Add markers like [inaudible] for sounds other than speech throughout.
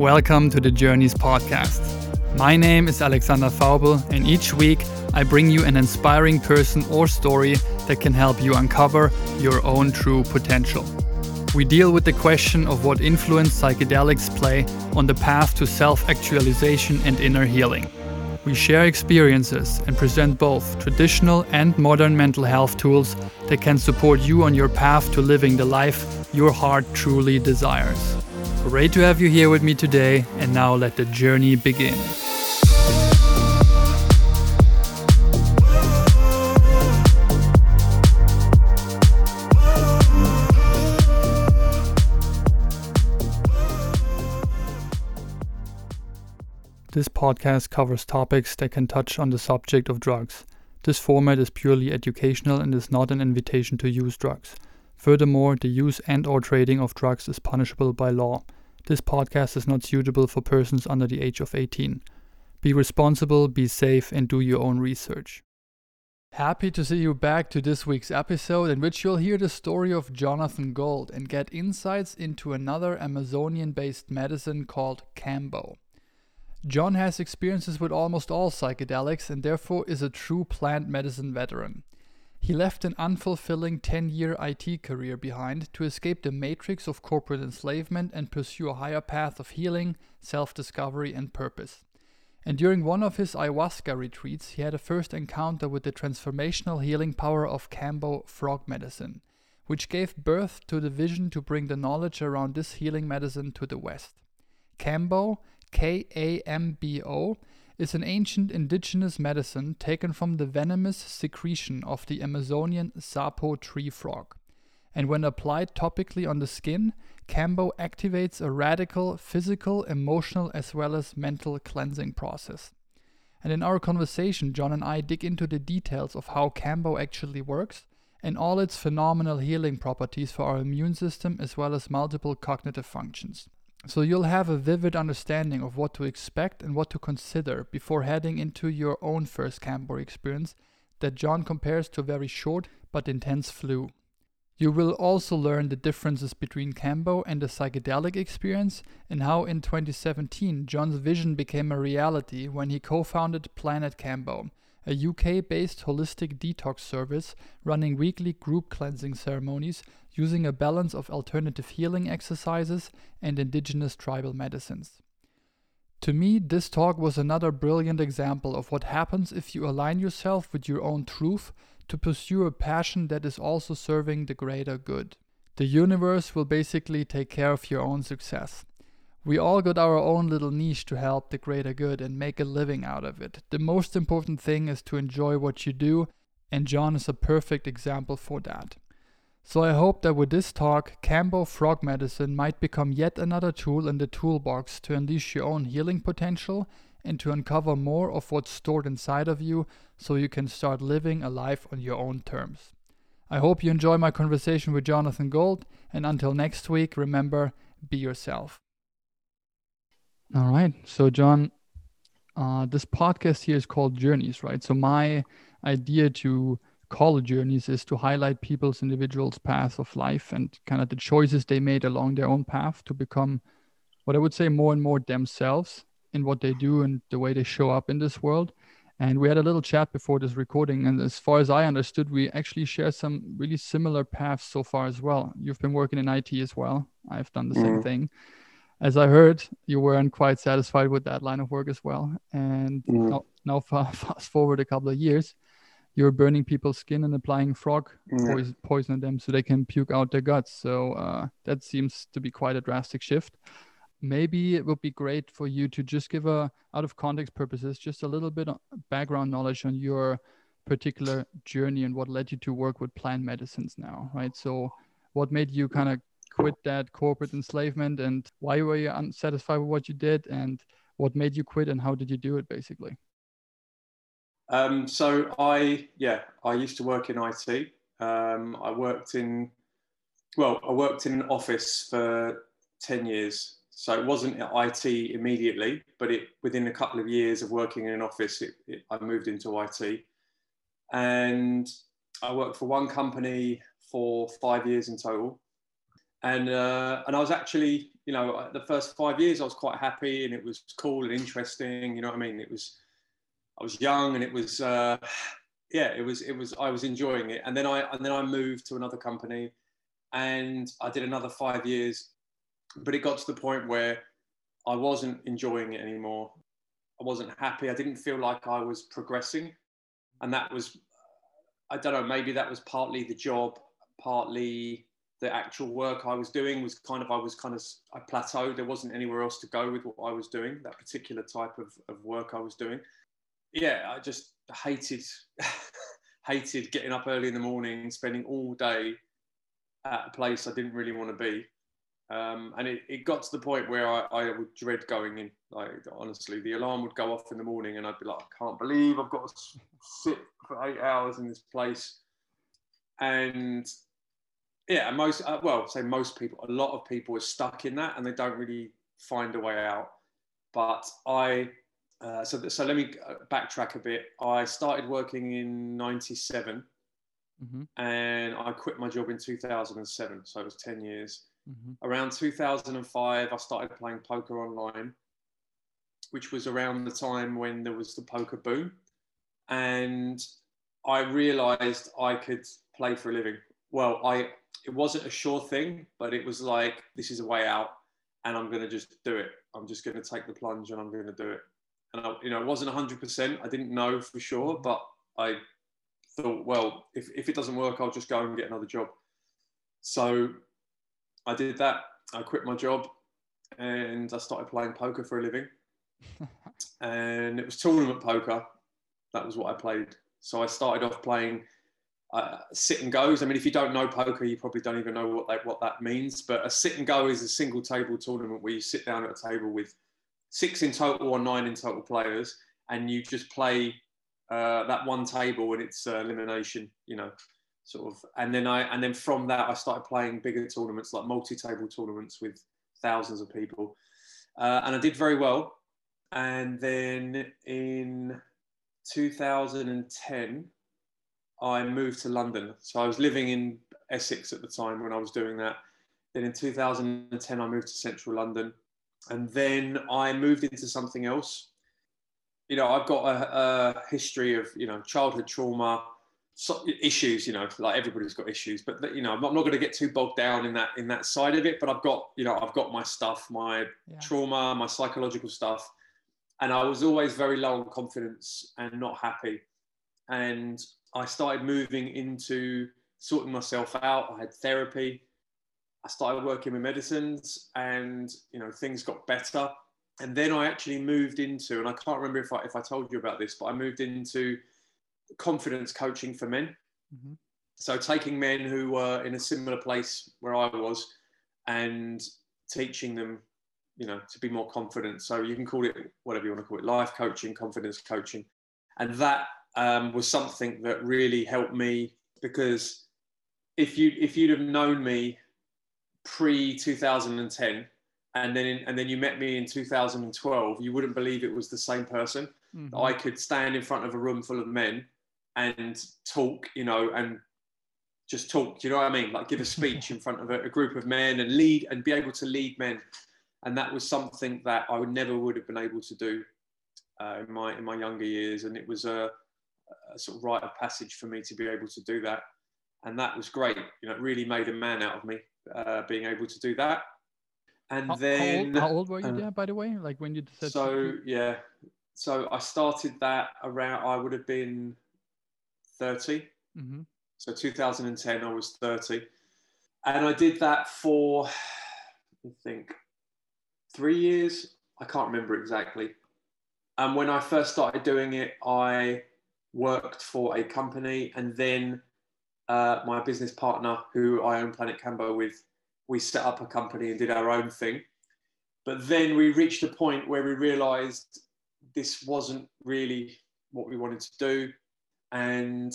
Welcome to the Journeys podcast. My name is Alexander Faubel, and each week I bring you an inspiring person or story that can help you uncover your own true potential. We deal with the question of what influence psychedelics play on the path to self actualization and inner healing. We share experiences and present both traditional and modern mental health tools that can support you on your path to living the life your heart truly desires. Great to have you here with me today, and now let the journey begin. This podcast covers topics that can touch on the subject of drugs. This format is purely educational and is not an invitation to use drugs. Furthermore, the use and or trading of drugs is punishable by law. This podcast is not suitable for persons under the age of 18. Be responsible, be safe, and do your own research. Happy to see you back to this week's episode, in which you'll hear the story of Jonathan Gold and get insights into another Amazonian based medicine called Kambo. John has experiences with almost all psychedelics and therefore is a true plant medicine veteran. He left an unfulfilling 10 year IT career behind to escape the matrix of corporate enslavement and pursue a higher path of healing, self discovery, and purpose. And during one of his ayahuasca retreats, he had a first encounter with the transformational healing power of Kambo frog medicine, which gave birth to the vision to bring the knowledge around this healing medicine to the West. Kambo, K A M B O, is an ancient indigenous medicine taken from the venomous secretion of the Amazonian sapo tree frog. And when applied topically on the skin, Kambo activates a radical physical, emotional, as well as mental cleansing process. And in our conversation, John and I dig into the details of how Kambo actually works and all its phenomenal healing properties for our immune system as well as multiple cognitive functions. So you'll have a vivid understanding of what to expect and what to consider before heading into your own first Kambo experience that John compares to a very short but intense flu. You will also learn the differences between Kambo and the psychedelic experience and how in 2017 John's vision became a reality when he co-founded Planet Kambo, a UK based holistic detox service running weekly group cleansing ceremonies using a balance of alternative healing exercises and indigenous tribal medicines. To me, this talk was another brilliant example of what happens if you align yourself with your own truth to pursue a passion that is also serving the greater good. The universe will basically take care of your own success. We all got our own little niche to help the greater good and make a living out of it. The most important thing is to enjoy what you do, and John is a perfect example for that. So I hope that with this talk, Kambo Frog Medicine might become yet another tool in the toolbox to unleash your own healing potential and to uncover more of what's stored inside of you so you can start living a life on your own terms. I hope you enjoy my conversation with Jonathan Gold, and until next week, remember be yourself. All right. So, John, uh, this podcast here is called Journeys, right? So, my idea to call Journeys is to highlight people's individuals' paths of life and kind of the choices they made along their own path to become what I would say more and more themselves in what they do and the way they show up in this world. And we had a little chat before this recording. And as far as I understood, we actually share some really similar paths so far as well. You've been working in IT as well. I've done the mm. same thing as I heard, you weren't quite satisfied with that line of work as well. And mm. now, now, [laughs] fast forward a couple of years, you're burning people's skin and applying frog mm. poison, poison on them so they can puke out their guts. So uh, that seems to be quite a drastic shift. Maybe it would be great for you to just give a, out of context purposes, just a little bit of background knowledge on your particular journey and what led you to work with plant medicines now, right? So, what made you kind of quit that corporate enslavement and why were you unsatisfied with what you did and what made you quit and how did you do it basically um, so i yeah i used to work in it um, i worked in well i worked in an office for 10 years so it wasn't it immediately but it within a couple of years of working in an office it, it, i moved into it and i worked for one company for five years in total and uh, and I was actually, you know, the first five years I was quite happy, and it was cool and interesting. You know what I mean? It was, I was young, and it was, uh, yeah, it was, it was, I was enjoying it. And then I and then I moved to another company, and I did another five years, but it got to the point where I wasn't enjoying it anymore. I wasn't happy. I didn't feel like I was progressing, and that was, I don't know, maybe that was partly the job, partly the actual work I was doing was kind of I was kind of I plateaued. There wasn't anywhere else to go with what I was doing. That particular type of, of work I was doing. Yeah, I just hated [laughs] hated getting up early in the morning, spending all day at a place I didn't really want to be. Um, and it, it got to the point where I, I would dread going in. Like honestly, the alarm would go off in the morning, and I'd be like, I can't believe I've got to sit for eight hours in this place. And yeah, most uh, well, say most people, a lot of people are stuck in that and they don't really find a way out. But I, uh, so so let me uh, backtrack a bit. I started working in '97, mm-hmm. and I quit my job in 2007. So it was 10 years. Mm-hmm. Around 2005, I started playing poker online, which was around the time when there was the poker boom, and I realised I could play for a living. Well, I it wasn't a sure thing, but it was like this is a way out, and I'm going to just do it. I'm just going to take the plunge, and I'm going to do it. And I, you know, it wasn't 100. percent I didn't know for sure, but I thought, well, if if it doesn't work, I'll just go and get another job. So I did that. I quit my job, and I started playing poker for a living. [laughs] and it was tournament poker. That was what I played. So I started off playing uh, sit and goes. I mean, if you don't know poker, you probably don't even know what that, what that means. But a sit and go is a single table tournament where you sit down at a table with six in total or nine in total players, and you just play uh, that one table and it's uh, elimination. You know, sort of. And then I and then from that I started playing bigger tournaments like multi-table tournaments with thousands of people, uh, and I did very well. And then in 2010 I moved to London. So I was living in Essex at the time when I was doing that. Then in 2010, I moved to central London. And then I moved into something else. You know, I've got a, a history of, you know, childhood trauma, so, issues, you know, like everybody's got issues, but you know, I'm not, not going to get too bogged down in that, in that side of it, but I've got, you know, I've got my stuff, my yeah. trauma, my psychological stuff. And I was always very low on confidence and not happy. And I started moving into sorting myself out. I had therapy. I started working with medicines and, you know, things got better. And then I actually moved into, and I can't remember if I, if I told you about this, but I moved into confidence coaching for men. Mm-hmm. So taking men who were in a similar place where I was and teaching them, you know, to be more confident. So you can call it whatever you want to call it, life coaching, confidence coaching. And that um, was something that really helped me because if you if you'd have known me pre 2010 and then in, and then you met me in 2012 you wouldn't believe it was the same person mm-hmm. i could stand in front of a room full of men and talk you know and just talk do you know what i mean like give a speech [laughs] in front of a, a, group of men and lead and be able to lead men and that was something that i would never would have been able to do uh, in my in my younger years and it was a a sort of rite of passage for me to be able to do that. And that was great. You know, it really made a man out of me uh, being able to do that. And how, then, how old, how old were you uh, there, by the way? Like when you said. So yeah, so I started that around. I would have been 30. Mm-hmm. So 2010, I was 30, and I did that for I think three years. I can't remember exactly. And when I first started doing it, I worked for a company, and then uh, my business partner, who I own Planet Kambo with, we set up a company and did our own thing. But then we reached a point where we realized this wasn't really what we wanted to do. And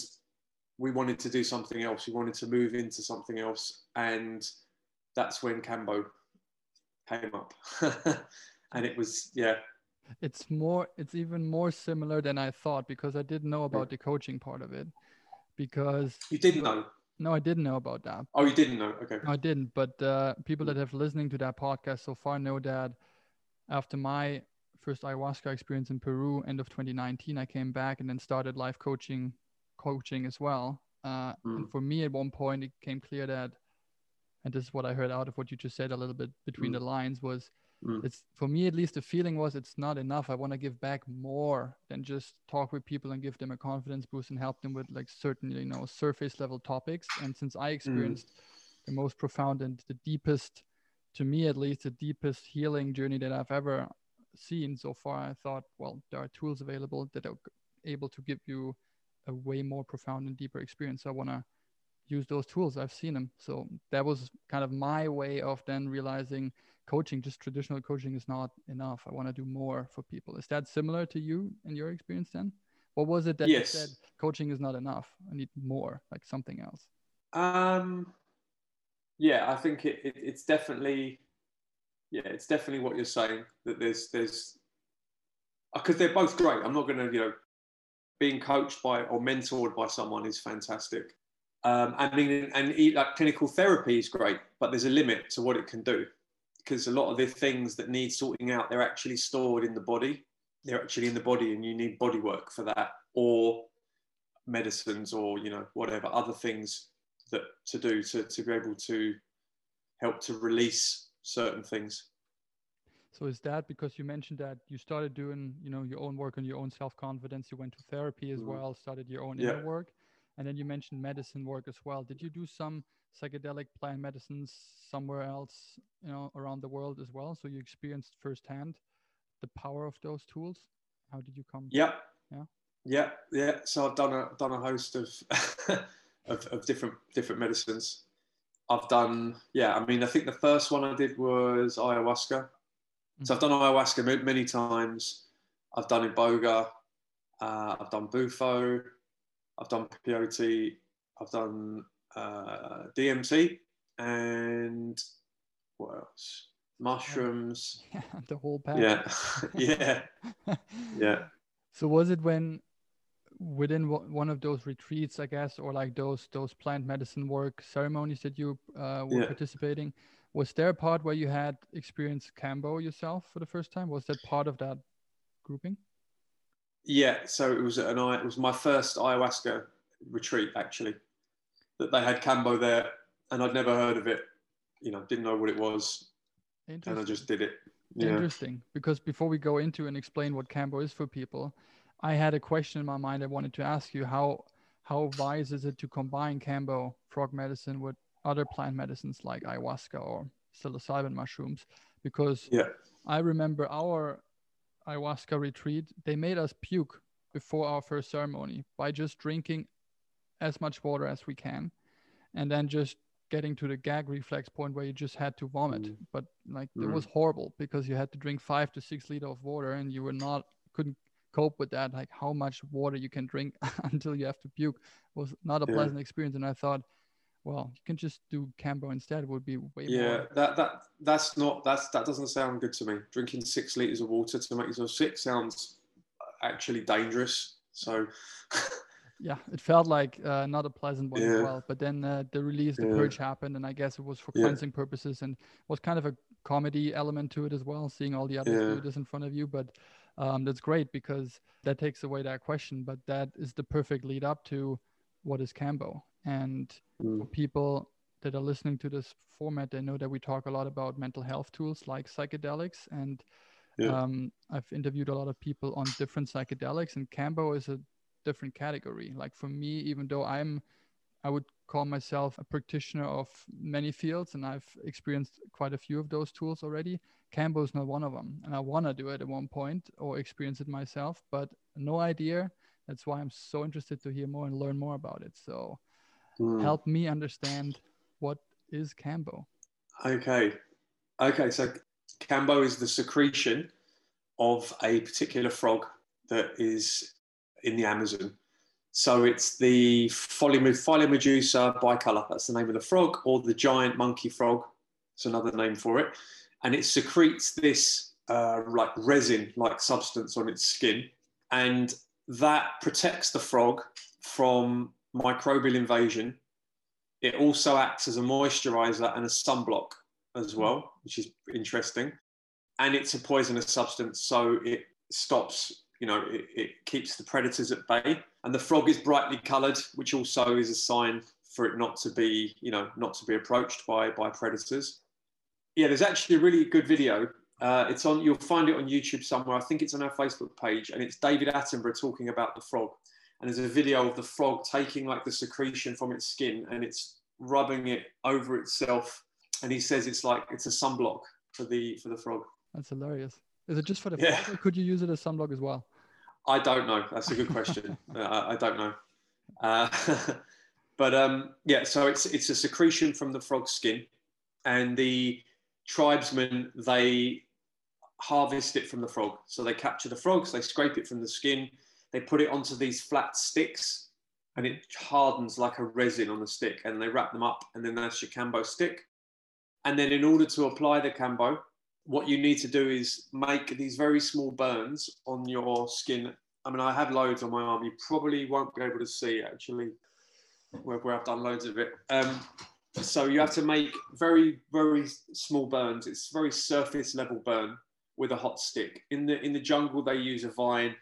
we wanted to do something else. We wanted to move into something else. And that's when Kambo came up. [laughs] and it was, yeah, it's more it's even more similar than i thought because i didn't know about the coaching part of it because you didn't know No, I didn't know about that. Oh, you didn't know? Okay. No, I didn't. But uh, people that have listening to that podcast so far know that after my first ayahuasca experience in Peru, end of 2019, I came back and then started life coaching, coaching as well. Uh, mm. And for me, at one point, it came clear that, and this is what I heard out of what you just said a little bit between mm. the lines was, mm. it's for me at least the feeling was it's not enough. I want to give back more than just talk with people and give them a confidence boost and help them with like certain you know surface level topics. And since I mm. experienced the most profound and the deepest, to me at least, the deepest healing journey that I've ever seen so far, I thought, well, there are tools available that are able to give you a way more profound and deeper experience. So I want to use those tools. I've seen them. So that was kind of my way of then realizing coaching, just traditional coaching is not enough. I want to do more for people. Is that similar to you in your experience then? What was it that yes. you said coaching is not enough? I need more, like something else? Um, yeah, I think it, it, it's definitely yeah, it's definitely what you're saying that there's there's because they're both great. I'm not going to you know being coached by or mentored by someone is fantastic. Um, I mean, and like clinical therapy is great, but there's a limit to what it can do because a lot of the things that need sorting out they're actually stored in the body. They're actually in the body, and you need body work for that, or medicines, or you know whatever other things that to do to to be able to help to release certain things. So is that because you mentioned that you started doing, you know, your own work on your own self-confidence, you went to therapy as mm. well, started your own yeah. inner work, and then you mentioned medicine work as well. Did you do some psychedelic plant medicines somewhere else, you know, around the world as well? So you experienced firsthand the power of those tools. How did you come? Yeah. Yeah. Yeah. Yeah. So I've done a done a host of [laughs] of, of different different medicines. I've done, yeah, I mean, I think the first one I did was ayahuasca. Mm-hmm. So I've done ayahuasca many times. I've done iboga. Uh, I've done bufo. I've done peyote. I've done uh, DMT and what else? Mushrooms. Yeah, [laughs] the whole pack. Yeah, [laughs] yeah, [laughs] yeah. So was it when within one of those retreats, I guess, or like those those plant medicine work ceremonies that you uh, were yeah. participating, was there a part where you had experienced Kambo yourself for the first time? Was that part of that grouping? Yeah, so it was an it was my first ayahuasca retreat actually. That they had Kambo there, and I'd never heard of it. You know, didn't know what it was, and I just did it. Yeah. Interesting, because before we go into and explain what Kambo is for people, I had a question in my mind. I wanted to ask you how how wise is it to combine Kambo frog medicine with other plant medicines like ayahuasca or psilocybin mushrooms? Because yeah. I remember our ayahuasca retreat, they made us puke before our first ceremony by just drinking as much water as we can and then just getting to the gag reflex point where you just had to vomit mm. but like mm. it was horrible because you had to drink five to six liter of water and you were not couldn't cope with that like how much water you can drink [laughs] until you have to puke was not a yeah. pleasant experience and i thought well you can just do kambo instead it would be way yeah more. that that that's not that's that doesn't sound good to me drinking six liters of water to make yourself sick sounds actually dangerous so [laughs] yeah it felt like uh, not a pleasant one yeah. as well but then uh, the release the yeah. purge happened and i guess it was for cleansing yeah. purposes and was kind of a comedy element to it as well seeing all the others do this in front of you but um, that's great because that takes away that question. But that is the perfect lead up to what is Kambo. And mm. for people that are listening to this format, they know that we talk a lot about mental health tools like psychedelics. And yeah. um, I've interviewed a lot of people on different psychedelics, and Kambo is a different category. Like for me, even though I'm I would call myself a practitioner of many fields, and I've experienced quite a few of those tools already. Kambo is not one of them, and I want to do it at one point or experience it myself, but no idea. That's why I'm so interested to hear more and learn more about it. So, mm. help me understand what is kambo. Okay, okay. So kambo is the secretion of a particular frog that is in the Amazon. So it's the Phyllomedusa bicolor. That's the name of the frog, or the giant monkey frog. It's another name for it, and it secretes this uh, like resin-like substance on its skin, and that protects the frog from microbial invasion It also acts as a moisturizer and a sunblock as Hmm. well, which is interesting. And it's a poisonous substance, so it stops, you know, it, it keeps the predators at bay. And the frog is brightly coloured, which also is a sign for it not to be, you know, not to be approached by by predators. Yeah, there's actually a really good video. Uh, it's on. You'll find it on YouTube somewhere. I think it's on our Facebook page, and it's David Attenborough talking about the frog. And there's a video of the frog taking like the secretion from its skin and it's rubbing it over itself. And he says it's like it's a sunblock for the for the frog. That's hilarious. Is it just for the Yeah. frog, or could you use it as sunblock as well? I don't know. That's a good question. [laughs] uh, I, I don't know. Uh, [laughs] but um, yeah, so it's it's a secretion from the frog's skin, and the tribesmen they harvest it from the frog. So they capture the frogs, they scrape it from the skin, they put it onto these flat sticks, and it hardens like a resin on the stick, and they wrap them up, and then that's your kambo stick. And then in order to apply the kambo, what you need to do is make these very small burns on your skin. I mean, I have loads on my arm. You probably won't be able to see actually where, where I've done loads of it. Um, so you have to make very, very small burns. It's very surface level burn with a hot stick. In the in the jungle, they use a vine.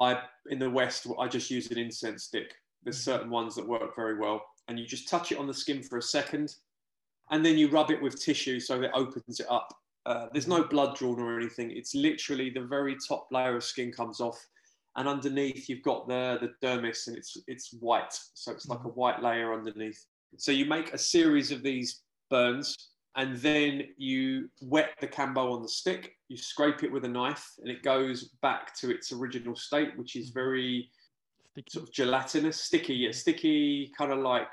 I in the west, I just use an incense stick. There's mm-hmm. certain ones that work very well, and you just touch it on the skin for a second, and then you rub it with tissue so that it opens it up. Uh, there's no mm-hmm. blood drawn or anything. It's literally the very top layer of skin comes off, and underneath you've got the the dermis, and it's it's white, so it's like mm-hmm. a white layer underneath. So you make a series of these burns, and then you wet the kambo on the stick. You scrape it with a knife, and it goes back to its original state, which is very Sticky. sort of gelatinous, sticky, yeah, sticky, kind of like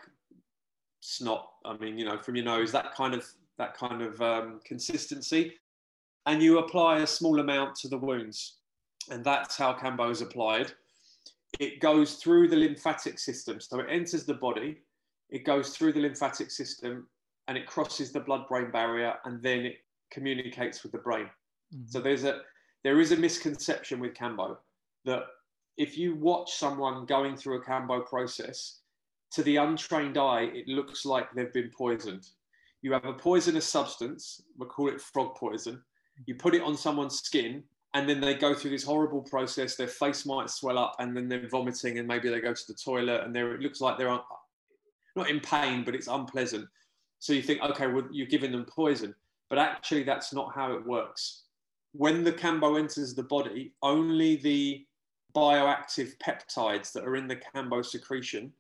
snot. I mean, you know, from your nose, that kind of that kind of um, consistency, and you apply a small amount to the wounds, and that's how Kambo is applied. It goes through the lymphatic system, so it enters the body, it goes through the lymphatic system, and it crosses the blood-brain barrier, and then it communicates with the brain. Mhm. So there's a there is a misconception with Kambo that if you watch someone going through a Kambo process, to the untrained eye, it looks like they've been poisoned. You have a poisonous substance, we call it frog poison. You put it on someone's skin, and then they go through this horrible process. Their face might swell up, and then they're vomiting, and maybe they go to the toilet, and it looks like they're not in pain, but it's unpleasant. So you think, okay, well, you're giving them poison, but actually, that's not how it works when the kambo enters the body, only the bioactive peptides that are in the kambo secretion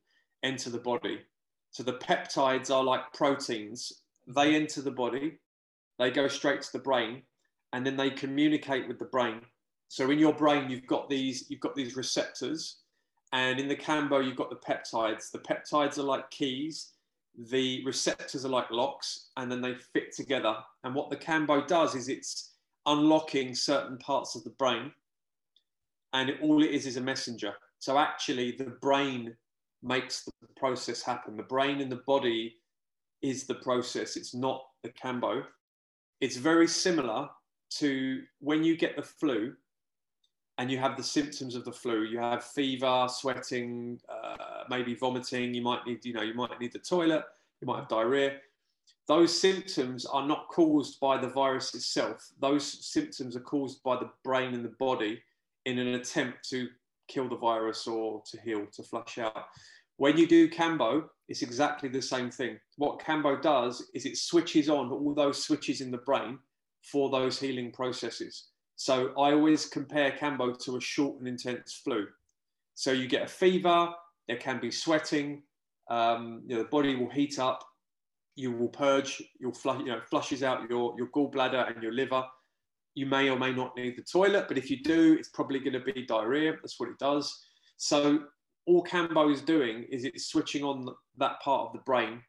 enter the body. So the peptides are like proteins. They enter the body, they go straight to the brain, and then they communicate with the brain. So in your brain, you've got these, you've got these receptors, and in the kambo, you've got the peptides. The peptides are like keys, the receptors are like locks, and then they fit together. And what the kambo does is it's unlocking certain parts of the brain and it, all it is is a messenger. So actually the brain makes the process happen. The brain and the body is the process. It's not the kambo. It's very similar to when you get the flu and you have the symptoms of the flu you have fever sweating uh, maybe vomiting you might need you know you might need the toilet you might have diarrhea those symptoms are not caused by the virus itself. Those symptoms are caused by the brain and the body in an attempt to kill the virus or to heal, to flush out. When you do Kambo, it's exactly the same thing. What Kambo does is it switches on all those switches in the brain for those healing processes. So I always compare Kambo to a short and intense flu. So you get a fever, there can be sweating, um, you know, the body will heat up, you will purge, you'll flush, you know, flushes out your, your gallbladder and your liver. You may or may not need the toilet, but if you do, it's probably going to be diarrhea. That's what it does. So all Kambo is doing is it's switching on that part of the brain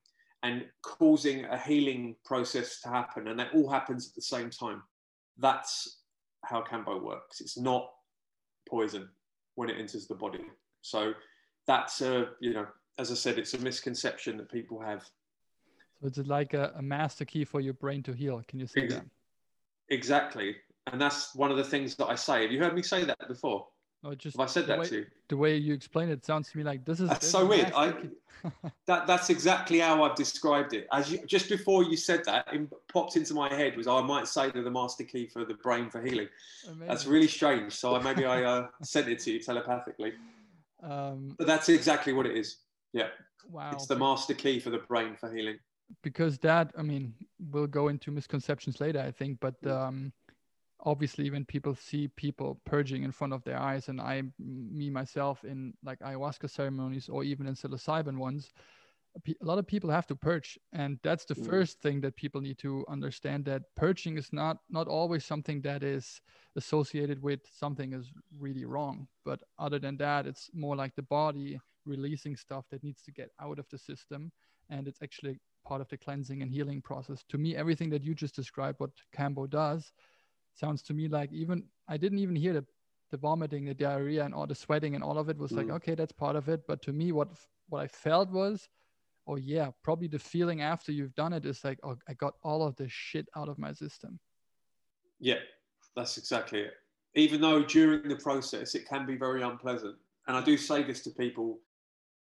and causing a healing process to happen, and that all happens at the same time. That's how Kambo works. It's not poison when it enters the body. So that's a you know, as I said, it's a misconception that people have. So it's like a, a master key for your brain to heal. Can you say Ex- that? Exactly. And that's one of the things that I say. Have you heard me say that before? No, just Have I said that way, to you? The way you explain it sounds to me like this is That's so weird. I, that that's exactly how I've described it. As you just before you said that, it popped into my head was I might say they're the master key for the brain for healing. That's really strange. So I, maybe I uh, [laughs] sent it to you telepathically. um, But that's exactly what it is. Yeah, wow. it's the master key for the brain for healing. because that i mean we'll go into misconceptions later i think but Mm. um obviously when people see people purging in front of their eyes and i me myself in like ayahuasca ceremonies or even in psilocybin ones a lot of people have to purge and that's the Mm. first thing that people need to understand that purging is not not always something that is associated with something is really wrong but other than that it's more like the body releasing stuff that needs to get out of the system and it's actually part of the cleansing and healing process. To me, everything that you just described, what Kambo does, sounds to me like even I didn't even hear the the vomiting, the diarrhea, and all the sweating, and all of it was like Mm. okay, that's part of it. But to me, what what I felt was, oh yeah, probably the feeling after you've done it is like, oh, I got all of this shit out of my system. Yeah, that's exactly it. Even though during the process it can be very unpleasant, and I do say this to people,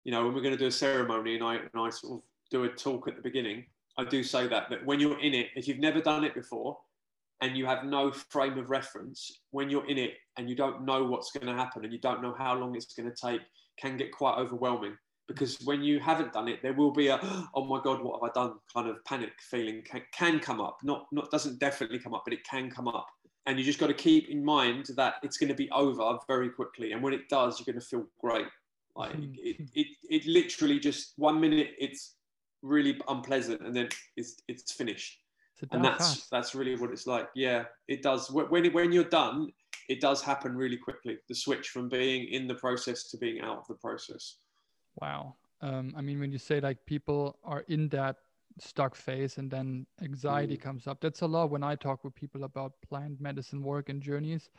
you know, when we're going to do a ceremony and I and I sort of do a talk at the beginning, I do say that that when you're in it, if you've never done it before, and you have no frame of reference, when you're in it and you don't know what's going to happen and you don't know how long it's going to take, can get quite overwhelming. Because when you haven't done it, there will be a [gasps] oh my god, what have I done? kind of panic feeling can, can come up. Not not doesn't definitely come up, but it can come up and you just got to keep in mind that it's going to be over very quickly and when it does you're going to feel great like hmm. it, it, it literally just one minute it's really unpleasant and then it's it's finished and that's that's really what it's like yeah it does when it, when you're done it does happen really quickly the switch from being in the process to being out of the process Wow. Um, I mean, when you say like people are in that stuck phase and then anxiety Mm. comes up, that's a lot when I talk with people about plant medicine work and journeys.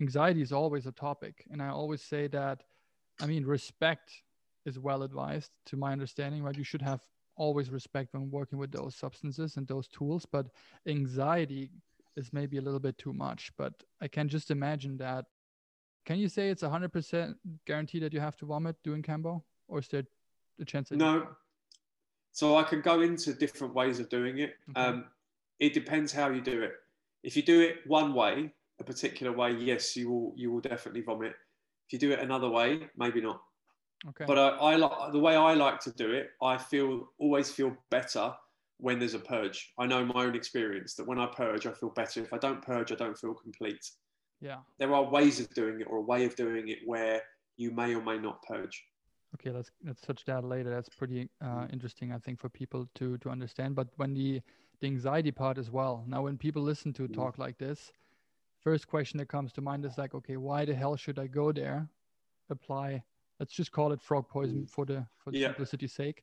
Anxiety is always a topic. And I always say that, I mean, respect is well advised to my understanding, right? You should have always respect when working with those substances and those tools, but anxiety is maybe a little bit too much. But I can just imagine that. Can you say it's 100% guarantee that you have to vomit doing Kambo? Or is there a chance that no so i can go into different ways of doing it Okay. um, it depends how you do it if you do it one way a particular way yes you will you will definitely vomit if you do it another way maybe not Okay. but I, I like the way I like to do it. I feel always feel better when there's a purge. I know my own experience that when I purge, I feel better. If I don't purge, I don't feel complete. yeah. There are ways of doing it or a way of doing it where you may or may not purge. Okay. Let's let's touch that later. That's pretty uh, interesting, I think, for people to to understand. But when the the anxiety part as well. Now, when people listen to Mm. talk like this, first question that comes to mind is like, okay, why the hell should I go there? Apply. Let's just call it frog poison for the for the Yeah. simplicity's sake.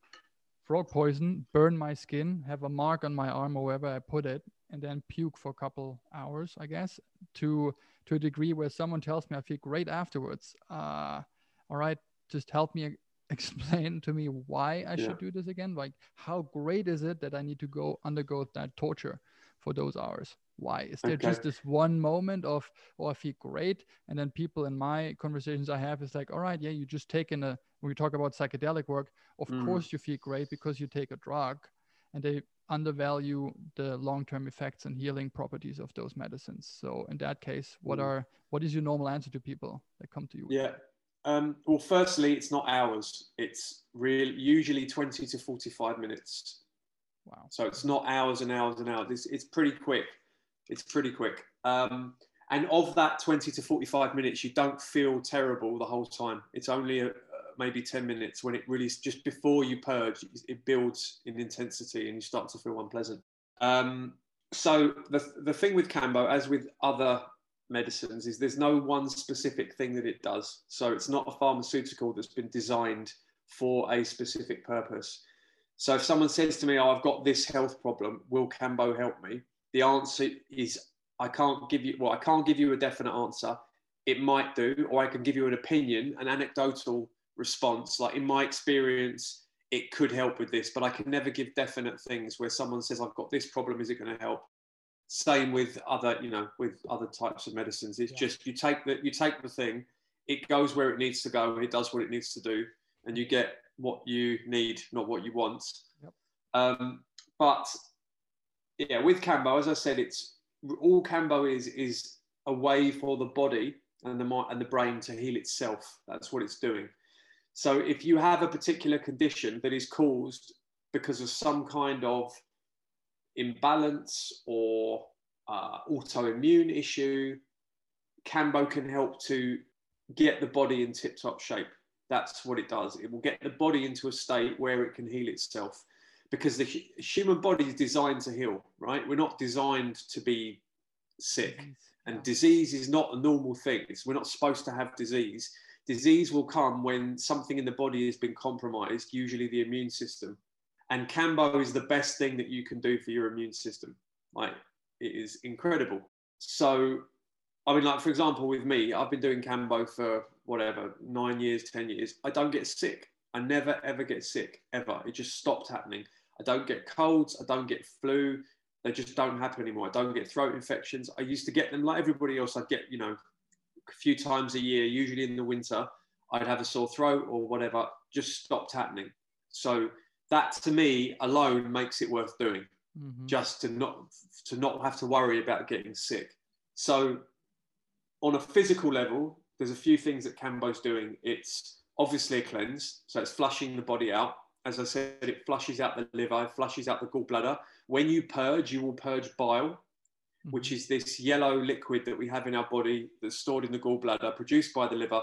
Frog poison, burn my skin, have a mark on my arm or wherever I put it, and then puke for a couple hours, I guess, to to a degree where someone tells me I feel great afterwards. Uh, all right, just help me [laughs] explain to me why I should do this again. Like, how great is it that I need to go undergo that torture for those hours? Why is there Okay. just this one moment of, oh, I feel great, and then people in my conversations I have is like, all right, yeah, you just taken a. When we talk about psychedelic work, of Mm. course you feel great because you take a drug, and they undervalue the long-term effects and healing properties of those medicines. So in that case, what Mm. are what is your normal answer to people that come to you? Yeah. Um, well, firstly, it's not hours. It's real, usually 20 to 45 minutes. Wow. So it's not hours and hours and hours. It's, it's pretty quick. It's pretty quick. Um, and of that 20 to 45 minutes, you don't feel terrible the whole time. It's only a, uh, maybe 10 minutes when it really is just before you purge, it builds in intensity and you start to feel unpleasant. Um, so the, the thing with Kambo, as with other medicines, is there's no one specific thing that it does. So it's not a pharmaceutical that's been designed for a specific purpose. So if someone says to me, "Oh, I've got this health problem, will Kambo help me?" The answer is I can't give you well, I can't give you a definite answer. It might do, or I can give you an opinion, an anecdotal response. Like in my experience, it could help with this, but I can never give definite things where someone says, I've got this problem, is it going to help? Same with other, you know, with other types of medicines. It's Yeah. just you take the you take the thing, it goes where it needs to go, it does what it needs to do, and you get what you need, not what you want. Yep. Um, but yeah, with Kambo, as I said, it's all Kambo is is a way for the body and the mind and the brain to heal itself. That's what it's doing. So if you have a particular condition that is caused because of some kind of imbalance or uh, autoimmune issue, Kambo can help to get the body in tip top shape. That's what it does. It will get the body into a state where it can heal itself because the human body is designed to heal, right? We're not designed to be sick. And disease is not a normal thing. It's, we're not supposed to have disease. Disease will come when something in the body has been compromised, usually the immune system. And Kambo is the best thing that you can do for your immune system. Like, it is incredible. So, I mean, like, for example, with me, I've been doing Kambo for whatever, nine years, 10 years. I don't get sick. I never, ever get sick, ever. It just stopped happening. I don't get colds. I don't get flu. They just don't happen anymore. I don't get throat infections. I used to get them like everybody else. I'd get, you know, a few times a year, usually in the winter. I'd have a sore throat or whatever. Just stopped happening. So that to me alone makes it worth doing. Mm-hmm. Just to not to not have to worry about getting sick. So on a physical level, there's a few things that Kambo's doing. It's obviously a cleanse, so it's flushing the body out. As I said, it flushes out the liver, flushes out the gallbladder. When you purge, you will purge bile, mm-hmm. which is this yellow liquid that we have in our body that's stored in the gallbladder, produced by the liver.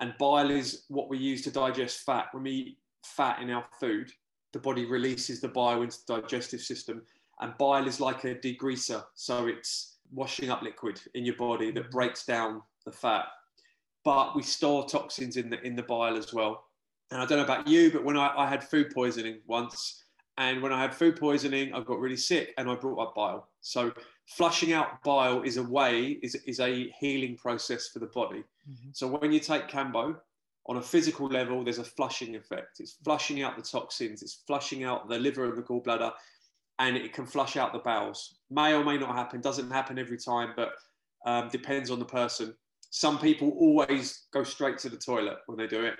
And bile is what we use to digest fat. When we eat fat in our food, the body releases the bile into the digestive system. And bile is like a degreaser. So it's washing up liquid in your body that mm-hmm. breaks down the fat. But we store toxins in the in the bile as well. And I don't know about you, but when I, I had food poisoning once, and when I had food poisoning, I got really sick and I brought up bile. So flushing out bile is a way, is, is a healing process for the body. Mm-hmm. So when you take Kambo, on a physical level, there's a flushing effect. It's flushing out the toxins, it's flushing out the liver and the gallbladder, and it can flush out the bowels. May or may not happen, doesn't happen every time, but um, depends on the person. Some people always go straight to the toilet when they do it.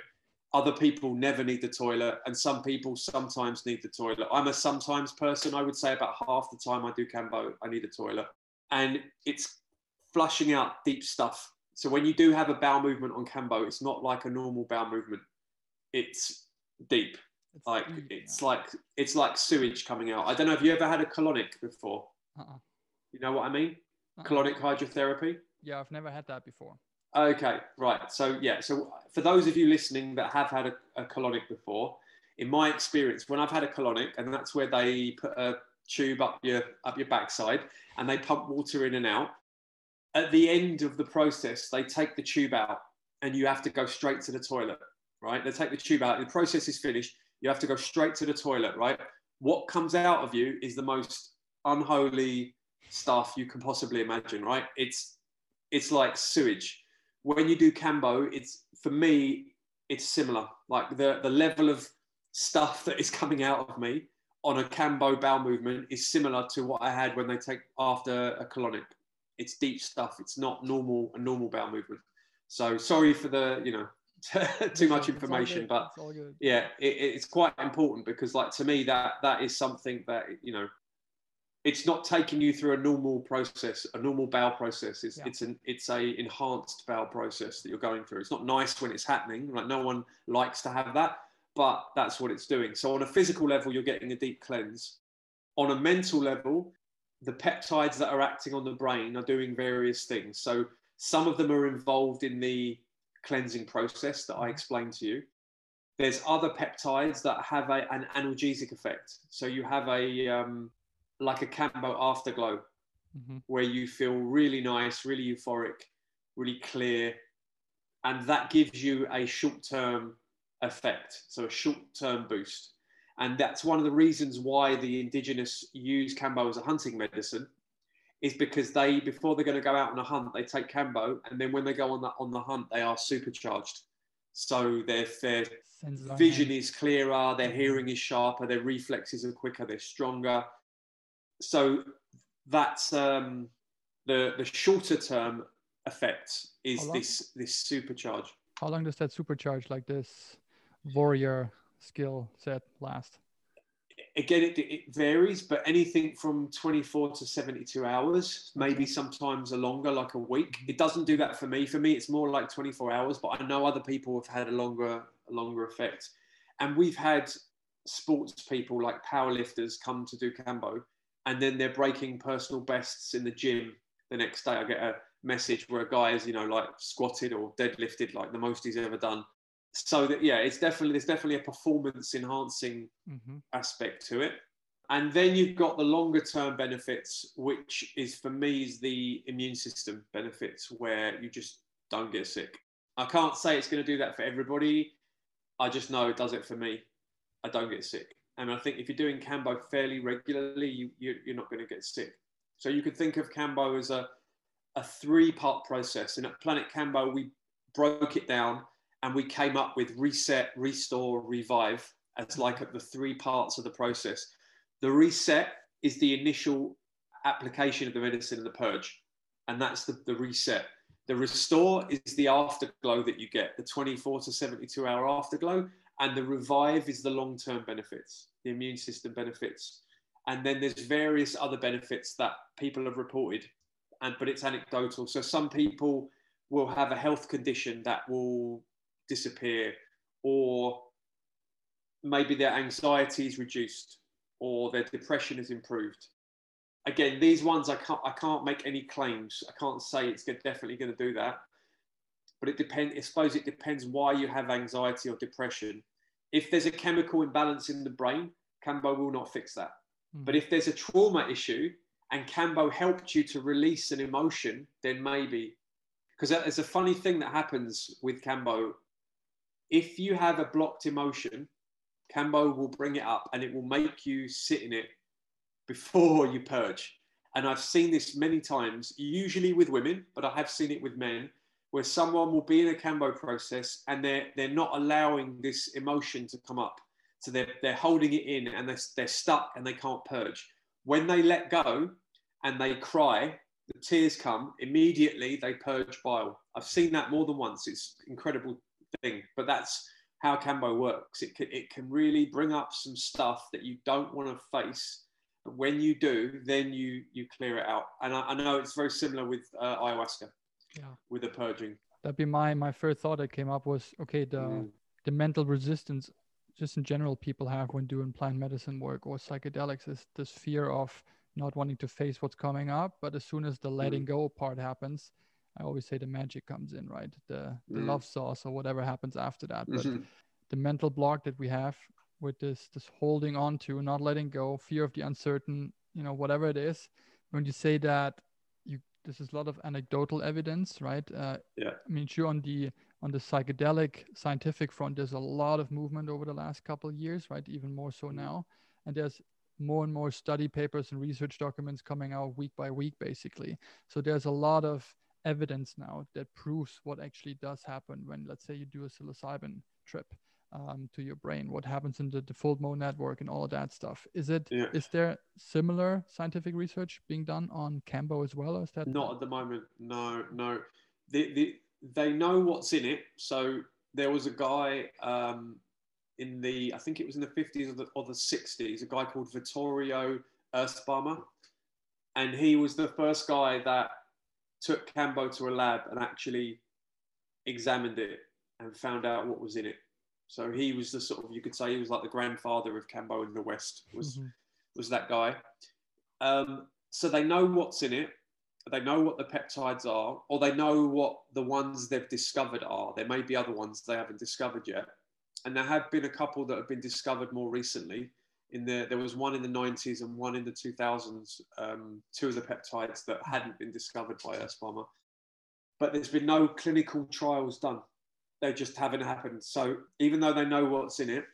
Other people never need the toilet, and some people sometimes need the toilet. I'm a sometimes person. I would say about half the time I do kambo I need a toilet. And it's flushing out deep stuff. So when you do have a bowel movement on kambo it's not like a normal bowel movement. It's deep. It's like deep, it's yeah. like it's like sewage coming out. I don't know if you ever had a colonic before. Uh-uh. You know what I mean? Uh-uh. Colonic hydrotherapy. Yeah, I've never had that before. Okay, right. So yeah, so for those of you listening that have had a, a colonic before, in my experience, when I've had a colonic, and that's where they put a tube up your up your backside and they pump water in and out. At the end of the process, they take the tube out and you have to go straight to the toilet, right? They take the tube out, the process is finished, you have to go straight to the toilet, right? What comes out of you is the most unholy stuff you can possibly imagine, right? It's it's like sewage when you do Kambo, it's for me, it's similar. Like the the level of stuff that is coming out of me on a Kambo bowel movement is similar to what I had when they take after a colonic. It's deep stuff. It's not normal a normal bowel movement. So sorry for the you know [laughs] too much information, but yeah, it, it's quite important because like to me that that is something that you know it's not taking you through a normal process, a normal bowel process. It's yeah. it's an it's a enhanced bowel process that you're going through. It's not nice when it's happening. Like no one likes to have that, but that's what it's doing. So on a physical level, you're getting a deep cleanse. On a mental level, the peptides that are acting on the brain are doing various things. So some of them are involved in the cleansing process that I mm-hmm. explained to you. There's other peptides that have a, an analgesic effect. So you have a um, like a Kambo afterglow, mm-hmm. where you feel really nice, really euphoric, really clear, and that gives you a short-term effect, so a short-term boost. And that's one of the reasons why the indigenous use Kambo as a hunting medicine, is because they before they're going to go out on a hunt, they take Kambo, and then when they go on the on the hunt, they are supercharged. So their their vision is clearer, their mm-hmm. hearing is sharper, their reflexes are quicker, they're stronger, so that's um, the the shorter term effect is this this supercharge. How long does that supercharge like this warrior skill set last? Again, it, it varies, but anything from 24 to 72 hours, maybe sometimes a longer, like a week. It doesn't do that for me. For me, it's more like 24 hours, but I know other people have had a longer, a longer effect. And we've had sports people like powerlifters come to do Kambo and then they're breaking personal bests in the gym the next day. I get a message where a guy is, you know, like squatted or deadlifted like the most he's ever done. So that yeah, it's definitely there's definitely a performance enhancing mm-hmm. aspect to it. And then you've got the longer term benefits, which is for me is the immune system benefits where you just don't get sick. I can't say it's going to do that for everybody. I just know it does it for me. I don't get sick. And I think if you're doing Kambo fairly regularly, you, you, you're not going to get sick. So you could think of Kambo as a, a three part process. And at Planet Kambo, we broke it down and we came up with reset, restore, revive as like the three parts of the process. The reset is the initial application of the medicine and the purge, and that's the, the reset. The restore is the afterglow that you get, the 24 to 72 hour afterglow, and the revive is the long term benefits, the immune system benefits. And then there's various other benefits that people have reported, and but it's anecdotal. So some people will have a health condition that will disappear, or maybe their anxiety is reduced, or their depression is improved. Again, these ones I can't I can't make any claims. I can't say it's definitely going to do that but it depends. I suppose it depends why you have anxiety or depression. If there's a chemical imbalance in the brain, Kambo will not fix that. Mm. But if there's a trauma issue and Kambo helped you to release an emotion, then maybe. Because there's a funny thing that happens with Kambo. If you have a blocked emotion, Kambo will bring it up and it will make you sit in it before you purge. And I've seen this many times, usually with women, but I have seen it with men where someone will be in a Kambo process and they're, they're not allowing this emotion to come up. So they're, they're holding it in and they're, they're stuck and they can't purge. When they let go and they cry, the tears come, immediately they purge bile. I've seen that more than once. It's incredible thing, but that's how Kambo works. It can, it can really bring up some stuff that you don't want to face. But when you do, then you, you clear it out. And I, I know it's very similar with uh, ayahuasca yeah. with the purging. That'd be my my first thought that came up was okay the mm. the mental resistance just in general people have when doing plant medicine work or psychedelics is this fear of not wanting to face what's coming up but as soon as the letting mm. go part happens i always say the magic comes in right the the mm. love sauce or whatever happens after that but mm-hmm. the mental block that we have with this this holding on to not letting go fear of the uncertain you know whatever it is when you say that this is a lot of anecdotal evidence, right? Uh, yeah. I mean, sure, on the on the psychedelic scientific front, there's a lot of movement over the last couple of years, right? Even more so mm-hmm. now, and there's more and more study papers and research documents coming out week by week, basically. So there's a lot of evidence now that proves what actually does happen when, let's say, you do a psilocybin trip um, to your brain, what happens in the default mode network and all of that stuff. Is it yeah. is there similar scientific research being done on Kambo as well? Is that not at the moment? No, no. The, the, they know what's in it. So there was a guy um, in the I think it was in the 50s or the, or the 60s, a guy called Vittorio Erspamer, and he was the first guy that took Kambo to a lab and actually examined it and found out what was in it so he was the sort of you could say he was like the grandfather of Kambo in the West was mm-hmm. was that guy. Um, so they know what's in it. They know what the peptides are, or they know what the ones they've discovered are. There may be other ones they haven't discovered yet, and there have been a couple that have been discovered more recently. In the there was one in the 90s and one in the 2000s. Um, two of the peptides that hadn't been discovered by Erspamer, but there's been no clinical trials done they just haven't happened. So even though they know what's in it,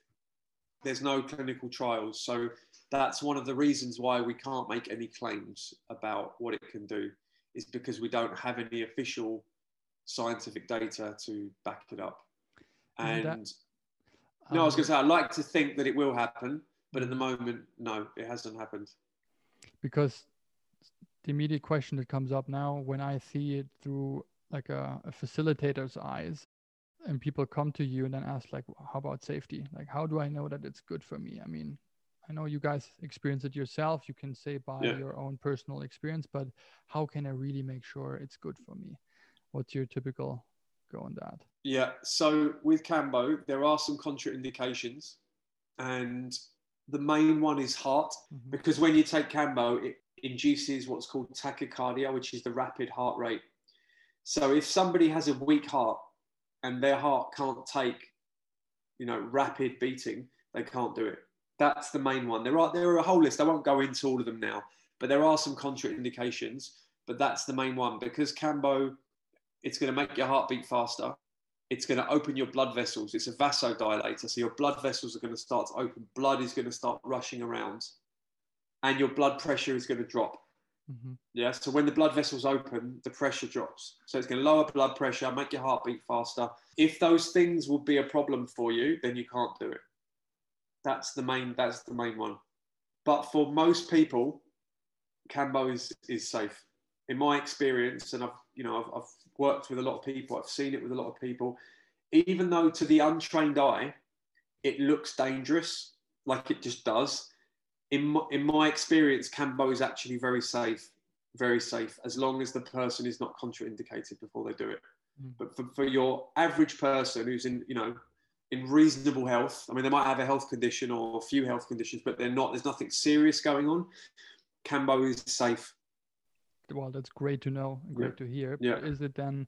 there's no clinical trials. So that's one of the reasons why we can't make any claims about what it can do, is because we don't have any official scientific data to back it up. And, and that, um, no, I was going to say, I'd like to think that it will happen, but at the moment, no, it hasn't happened. Because the immediate question that comes up now when I see it through like a, a facilitator's eyes and people come to you and then ask like how about safety? Like how do i know that it's good for me? I mean i know you guys experience it yourself. You can say by yeah. your own personal experience but how can i really make sure it's good for me? What's your typical go on that? Yeah so with kambo there are some contraindications and the main one is heart mm-hmm. because when you take kambo it induces what's called tachycardia which is the rapid heart rate. So if somebody has a weak heart and their heart can't take, you know, rapid beating, they can't do it. That's the main one. There are there are a whole list. I won't go into all of them now, but there are some contraindications. But that's the main one because Kambo, it's going to make your heart beat faster. It's going to open your blood vessels. It's a vasodilator, so your blood vessels are going to start to open. Blood is going to start rushing around, and your blood pressure is going to drop. Mm-hmm. Yeah. So when the blood vessels open, the pressure drops. So it's going to lower blood pressure, make your heart beat faster. If those things will be a problem for you, then you can't do it. That's the main. That's the main one. But for most people, Kambo is is safe. In my experience, and I've you know I've, I've worked with a lot of people. I've seen it with a lot of people. Even though to the untrained eye, it looks dangerous, like it just does in my, in my experience, Kambo is actually very safe, very safe, as long as the person is not contraindicated before they do it. Mm. But for, for your average person who's in, you know, in reasonable health, I mean, they might have a health condition or a few health conditions, but they're not, there's nothing serious going on. Kambo is safe. Well, that's great to know, great yeah. to hear. Yeah. Is it then,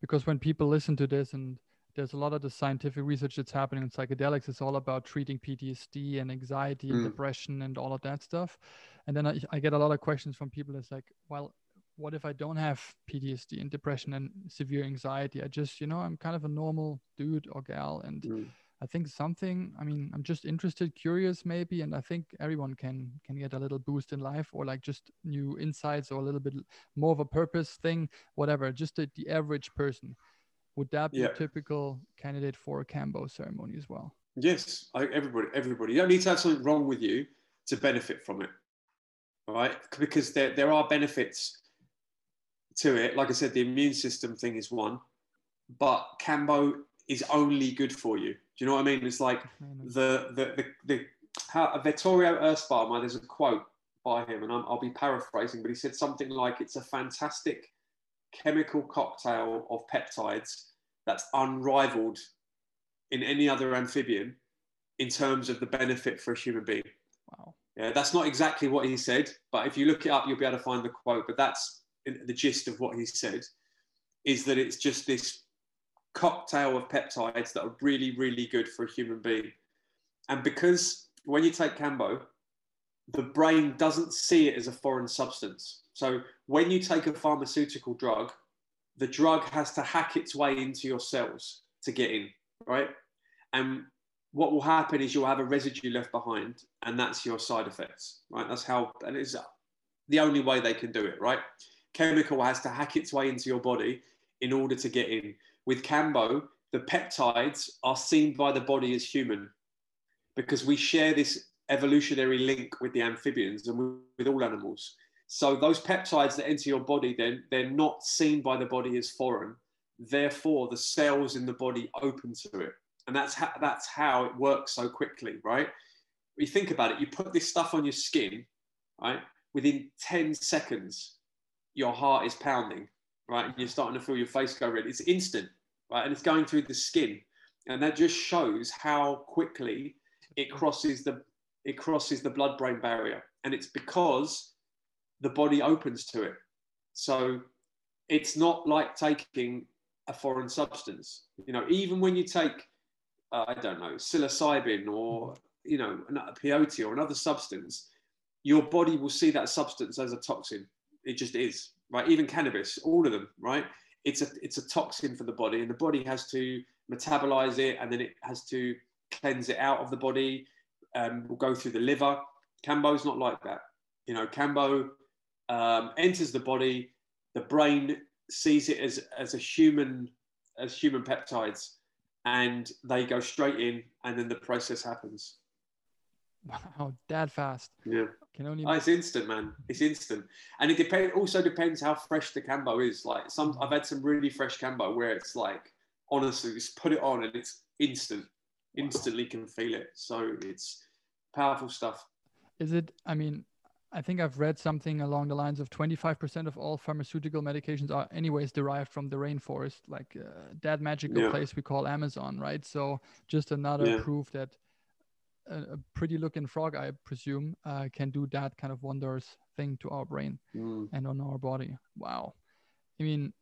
because when people listen to this and there's a lot of the scientific research that's happening in psychedelics. It's all about treating ptsd and anxiety and mm. depression and all of that stuff. And then I, I, get a lot of questions from people that's like well what if i don't have ptsd and depression and severe anxiety? I just you know i'm kind of a normal dude or gal. And mm. i think something i mean i'm just interested curious maybe and i think everyone can can get a little boost in life or like just new insights or a little bit more of a purpose thing whatever just the, the average person would that be yeah. a typical candidate for a Kambo ceremony as well? Yes, I, everybody, everybody. You don't need to have something wrong with you to benefit from it, right? Because there, there are benefits to it. Like I said, the immune system thing is one, but Kambo is only good for you. Do you know what I mean? It's like the the the, the how uh, Vittorio Erspamer, there's a quote by him, and i will be paraphrasing, but he said something like, "It's a fantastic chemical cocktail of peptides that's unrivaled in any other amphibian in terms of the benefit for a human being. Wow. Yeah, that's not exactly what he said, but if you look it up, you'll be able to find the quote. But that's the gist of what he said is that it's just this cocktail of peptides that are really, really good for a human being. And because when you take Kambo, the brain doesn't see it as a foreign substance. So when you take a pharmaceutical drug, the drug has to hack its way into your cells to get in, right? And what will happen is you'll have a residue left behind, and that's your side effects, right? That's how, and it's the only way they can do it, right? Chemical has to hack its way into your body in order to get in. With Kambo, the peptides are seen by the body as human because we share this evolutionary link with the amphibians and with all animals. So those peptides that enter your body, then they're not seen by the body as foreign. Therefore, the cells in the body open to it, and that's how that's how it works so quickly, right? You think about it. You put this stuff on your skin, right? Within ten seconds, your heart is pounding, right? And you're starting to feel your face go red. It's instant, right? And it's going through the skin, and that just shows how quickly it crosses the it crosses the blood-brain barrier, and it's because the body opens to it. So it's not like taking a foreign substance. You know, even when you take, uh, I don't know, psilocybin or, you know, a peyote or another substance, your body will see that substance as a toxin. It just is, right? Even cannabis, all of them, right? It's a, it's a toxin for the body, and the body has to metabolize it and then it has to cleanse it out of the body. Um, will go through the liver. Kambo's not like that. You know, Kambo um, enters the body, the brain sees it as, as a human as human peptides, and they go straight in, and then the process happens. Wow, that fast. Yeah. Can only. Oh, it's instant, man. It's instant, and it depends. Also depends how fresh the kambo is. Like some, I've had some really fresh kambo where it's like honestly, just put it on and it's instant. Instantly can feel it. So it's powerful stuff. Is it? I mean, I think I've read something along the lines of 25% of all pharmaceutical medications are anyways derived from the rainforest, like uh, that magical yeah. place we call Amazon, right? So just another yeah. proof that a, a, pretty looking frog, I presume, uh, can do that kind of wondrous thing to our brain mm. and on our body. Wow. I mean,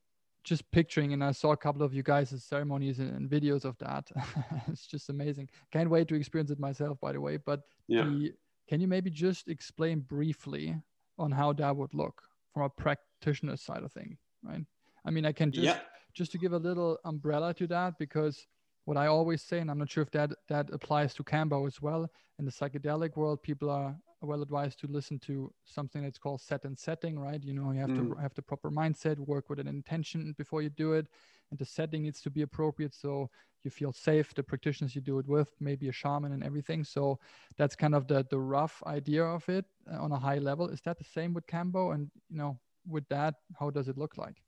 just picturing, and I saw a couple of you guys' ceremonies and, and videos of that. [laughs] it's just amazing. Can't wait to experience it myself, by the way. But yeah. the can you maybe just explain briefly on how that would look from a practitioner side of thing, right? I mean, I can just yeah. just to give a little umbrella to that because what I always say, and I'm not sure if that that applies to Cambo as well. In the psychedelic world, people are well advised to listen to something that's called set and setting, right? You know, you have mm. to have the proper mindset, work with an intention before you do it, and the setting needs to be appropriate. So you feel safe the practitioners you do it with maybe a shaman and everything so that's kind of the the rough idea of it uh, on a high level is that the same with Kambo? and you know with that how does it look like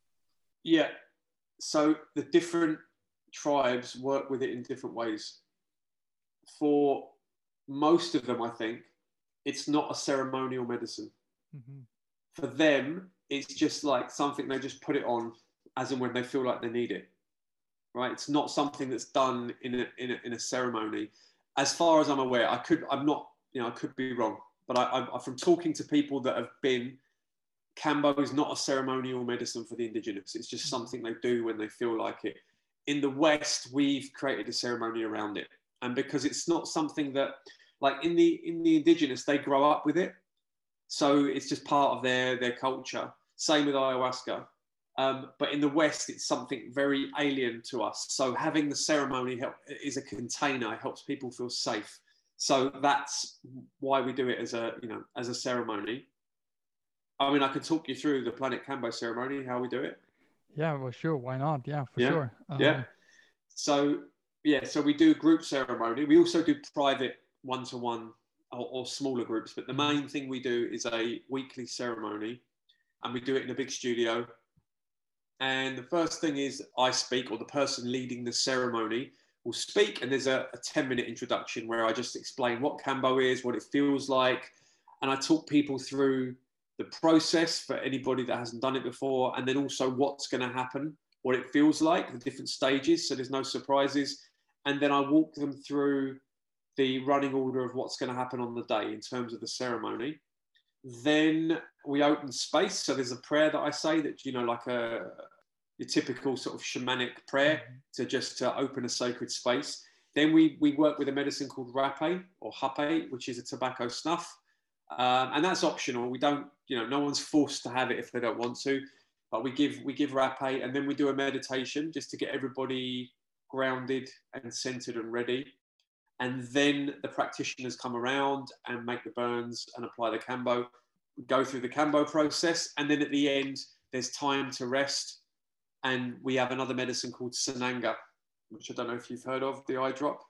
yeah so the different tribes work with it in different ways for most of them i think it's not a ceremonial medicine mm-hmm. for them it's just like something they just put it on as and when they feel like they need it right? It's not something that's done in a, in a, in a ceremony. As far as I'm aware, I could, I'm not, you know, I could be wrong, but I, I, from talking to people that have been, Kambo is not a ceremonial medicine for the indigenous. It's just something they do when they feel like it. In the West, we've created a ceremony around it, and because it's not something that, like in the in the indigenous, they grow up with it, so it's just part of their their culture. Same with ayahuasca. Um, but in the West, it's something very alien to us. So having the ceremony help, is a container, it helps people feel safe. So that's why we do it as a, you know, as a ceremony. I mean, I could talk you through the Planet Kambo ceremony, how we do it. Yeah, well, sure. Why not? Yeah, for yeah. sure. Um, yeah. So, yeah, so we do group ceremony. We also do private one to one or smaller groups. But the main thing we do is a weekly ceremony and we do it in a big studio and the first thing is I speak, or the person leading the ceremony will speak, and there's a, a 10 minute introduction where I just explain what Kambo is, what it feels like, and I talk people through the process for anybody that hasn't done it before, and then also what's going to happen, what it feels like, the different stages, so there's no surprises. And then I walk them through the running order of what's going to happen on the day in terms of the ceremony. Then we open space. So there's a prayer that I say that, you know, like a, your typical sort of shamanic prayer mm-hmm. to just to open a sacred space. Then we, we work with a medicine called rapé or hape, which is a tobacco snuff. Um, and that's optional. We don't, you know, no one's forced to have it if they don't want to. But we give we give rapé, and then we do a meditation just to get everybody grounded and centered and ready. And then the practitioners come around and make the burns and apply the kambo, go through the kambo process, and then at the end, there's time to rest and we have another medicine called Sananga, which I don't know if you've heard of, the eye drop.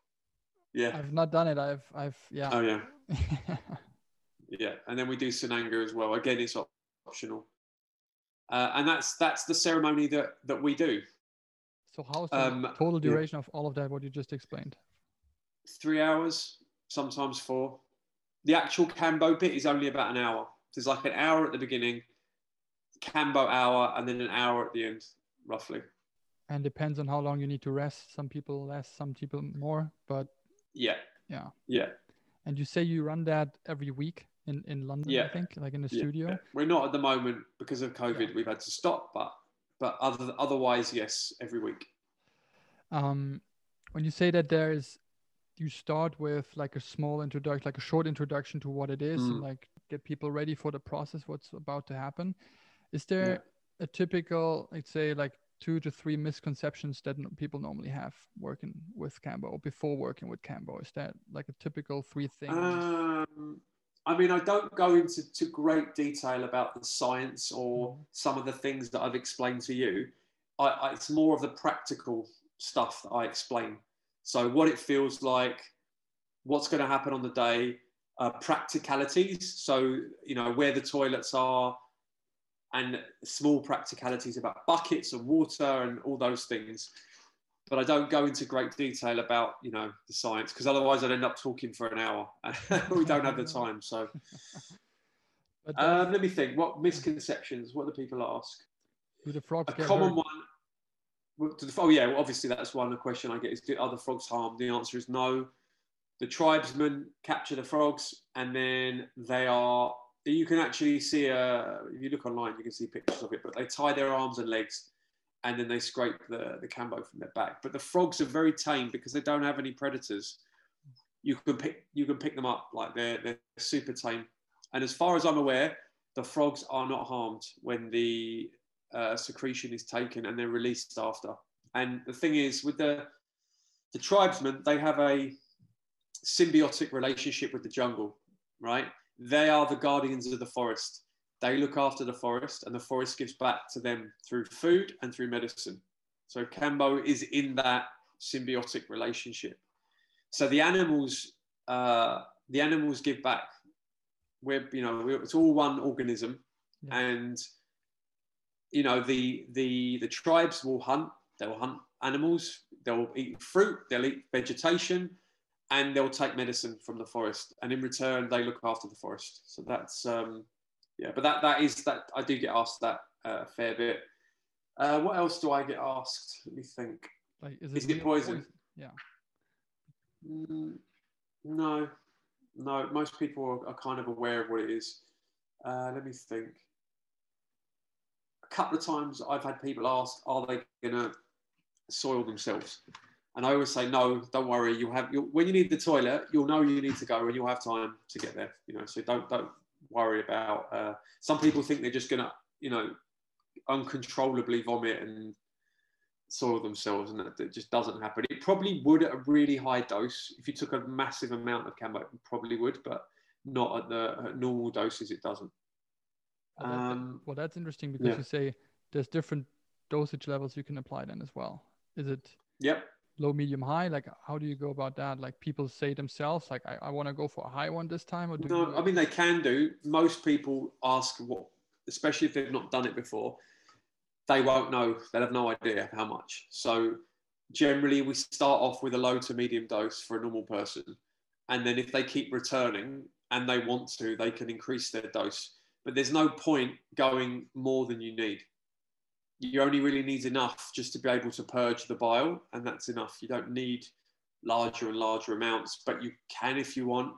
Yeah. I've not done it. I've, I've, yeah. Oh, yeah. [laughs] yeah. And then we do Sananga as well. Again, it's optional. Uh, and that's that's the ceremony that that we do. So how's the um, total duration yeah. of all of that? What you just explained? Three hours, sometimes four. The actual Kambo bit is only about an hour. There's like an hour at the beginning, Kambo hour, and then an hour at the end roughly. And depends on how long you need to rest. Some people less, some people more, but yeah, yeah, yeah. And you say you run that every week in in London, yeah. I think, like in the yeah. studio. We're not at the moment because of COVID. Yeah. We've had to stop, but but other otherwise, yes, every week. Um, when you say that there is, you start with like a small introduction, like a short introduction to what it is, mm. and like get people ready for the process, what's about to happen. Is there a typical, I'd say, like two to three misconceptions that people normally have working with Kambo or before working with Kambo? Is that like a typical three things? Um, I mean, I don't go into to great detail about the science or mm. some of the things that I've explained to you. I, I, it's more of the practical stuff that I explain. So, what it feels like, what's going to happen on the day, uh, practicalities. So, you know, where the toilets are, and small practicalities about buckets and water and all those things. but I don't go into great detail about you know the science because otherwise I'd end up talking for an hour. [laughs] we don't have the time. So [laughs] um, let me think. What misconceptions? What do people ask? Do the frogs? A common hurt? one. Oh yeah, well, obviously that's one. Of the question I get is: Do other frogs harm? The answer is no. The tribesmen capture the frogs, and then they are. You can actually see a. If you look online, you can see pictures of it. But they tie their arms and legs and then they scrape the, the kambo from their back. But the frogs are very tame because they don't have any predators. You can pick you can pick them up like they're they're super tame. And as far as I'm aware, the frogs are not harmed when the uh, secretion is taken and they're released after. And the thing is, with the the tribesmen, they have a symbiotic relationship with the jungle, right? They are the guardians of the forest. They look after the forest, and the forest gives back to them through food and through medicine. So Kambo is in that symbiotic relationship. So the animals, uh, the animals give back. We're, you know, we're, it's all one organism, yeah. and you know the the the tribes will hunt. They'll hunt animals. They'll eat fruit. They'll eat vegetation, and they'll take medicine from the forest. And in return, they look after the forest. So that's um, yeah, but that that is that I do get asked that uh, a fair bit. Uh, what else do I get asked? Let me think. Like, is it, is it poison? poison? Yeah. Mm, no, no. Most people are, are, kind of aware of what it is. Uh, let me think. Couple of times I've had people ask, "Are they going to soil themselves?" And I always say, "No, don't worry. You'll have you'll, when you need the toilet, you'll know you need to go, and you'll have time to get there. You know, so don't don't worry about. Uh, some people think they're just going to, you know, uncontrollably vomit and soil themselves, and that, that, just doesn't happen. It probably would at a really high dose. If you took a massive amount of kambo, it probably would, but not at the at normal doses. It doesn't. Well, that, um, well that's interesting because yeah. you say there's different dosage levels you can apply then as well. Is it? Yep low, medium, high? Like, how do you go about that? Like, people say themselves, like, I, I want to go for a high one this time, or do no? You... I mean, they can do. Most people ask what, especially if they've not done it before, they won't know. They'll have no idea how much. So, generally, we start off with a low to medium dose for a normal person, and then if they keep returning and they want to, they can increase their dose. But there's no point going more than you need you only really need enough just to be able to purge the bile, and that's enough. You don't need larger and larger amounts, but you can if you want.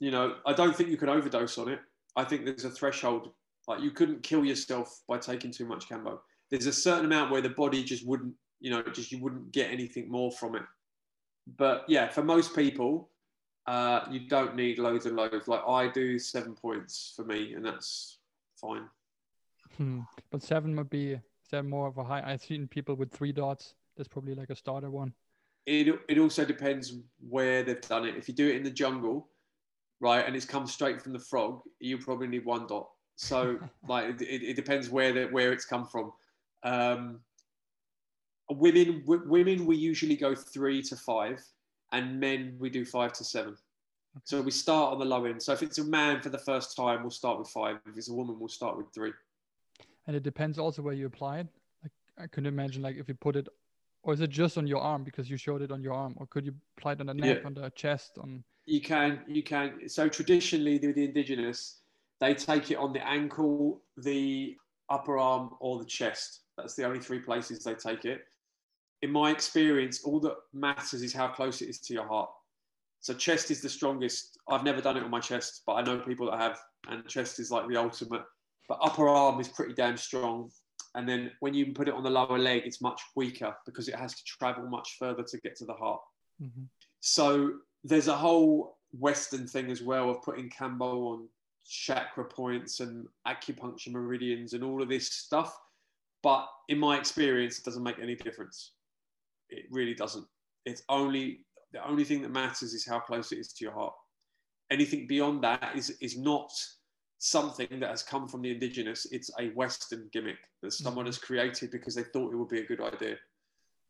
You know, I don't think you can overdose on it. I think there's a threshold. Like you couldn't kill yourself by taking too much kambo. There's a certain amount where the body just wouldn't, you know, just you wouldn't get anything more from it. But yeah, for most people, uh, you don't need loads and loads. Like I do seven points for me, and that's fine. Hmm. But seven would be is that more of a high? I've seen people with three dots. That's probably like a starter one. It it also depends where they've done it. If you do it in the jungle, right, and it's come straight from the frog, you probably need one dot. So [laughs] like it, it depends where the, where it's come from. Um, women w- women we usually go three to five, and men we do five to seven. So we start on the low end. So if it's a man for the first time, we'll start with five. If it's a woman, we'll start with three and it depends also where you apply it. Like I couldn't imagine, like if you put it, or is it just on your arm because you showed it on your arm, or could you apply it on the neck, yeah. on the chest, on? You can, you can. So traditionally, the, the indigenous, they take it on the ankle, the upper arm, or the chest. That's the only three places they take it. In my experience, all that matters is how close it is to your heart. So chest is the strongest. I've never done it on my chest, but I know people that have, and chest is like the ultimate but upper arm is pretty damn strong. And then when you put it on the lower leg, it's much weaker because it has to travel much further to get to the heart. Mm-hmm. So there's a whole Western thing as well of putting Kambo on chakra points and acupuncture meridians and all of this stuff. But in my experience, it doesn't make any difference. It really doesn't. It's only the only thing that matters is how close it is to your heart. Anything beyond that is is not something that has come from the indigenous. It's a Western gimmick that someone mm-hmm. has created because they thought it would be a good idea.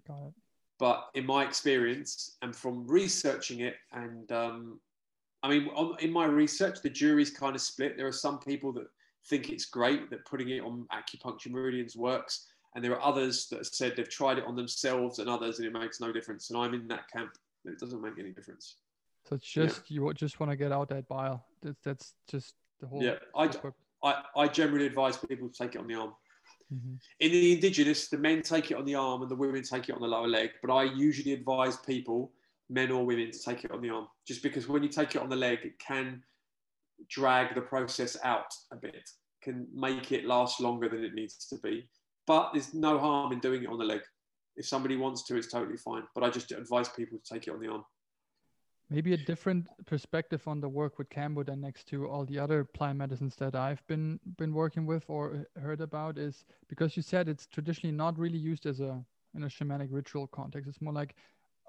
Got it. But in my experience, and from researching it, and um, I mean, on, in my research, the jury's kind of split. There are some people that think it's great that putting it on acupuncture meridians works, And there are others that said they've tried it on themselves and others, and it makes no difference. And I'm in that camp. It doesn't make any difference. So it's just yeah. you just want to get out that bile. That's, that's just the whole. Yeah, I, I, I generally advise people to take it on the arm. Mm-hmm. In the indigenous, the men take it on the arm and the women take it on the lower leg. But I usually advise people, men or women, to take it on the arm, just because when you take it on the leg, it can drag the process out a bit, can make it last longer than it needs to be. But there's no harm in doing it on the leg. If somebody wants to, it's totally fine. But I just advise people to take it on the arm maybe a different perspective on the work with Kambo than next to all the other plant medicines that I've been been working with or heard about is because you said it's traditionally not really used as a in a shamanic ritual context. It's more like,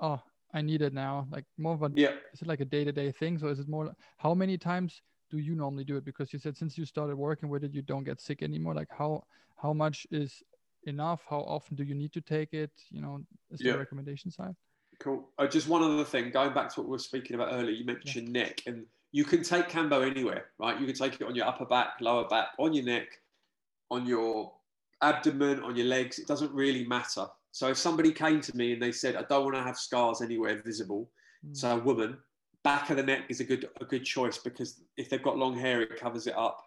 oh, I need it now. Like more of a yeah. Is it like a day to day thing? So is it more? How many times do you normally do it? Because you said since you started working with it, you don't get sick anymore. Like how how much is enough? How often do you need to take it? You know, is yeah. the recommendation side? Cool. Uh, just one other thing, going back to what we were speaking about earlier, you mentioned yeah. neck, and you can take Kambo anywhere, right? You can take it on your upper back, lower back, on your neck, on your abdomen, on your legs. It doesn't really matter. So if somebody came to me and they said, I don't want to have scars anywhere visible, mm. so a woman, back of the neck is a good a good choice because if they've got long hair, it covers it up.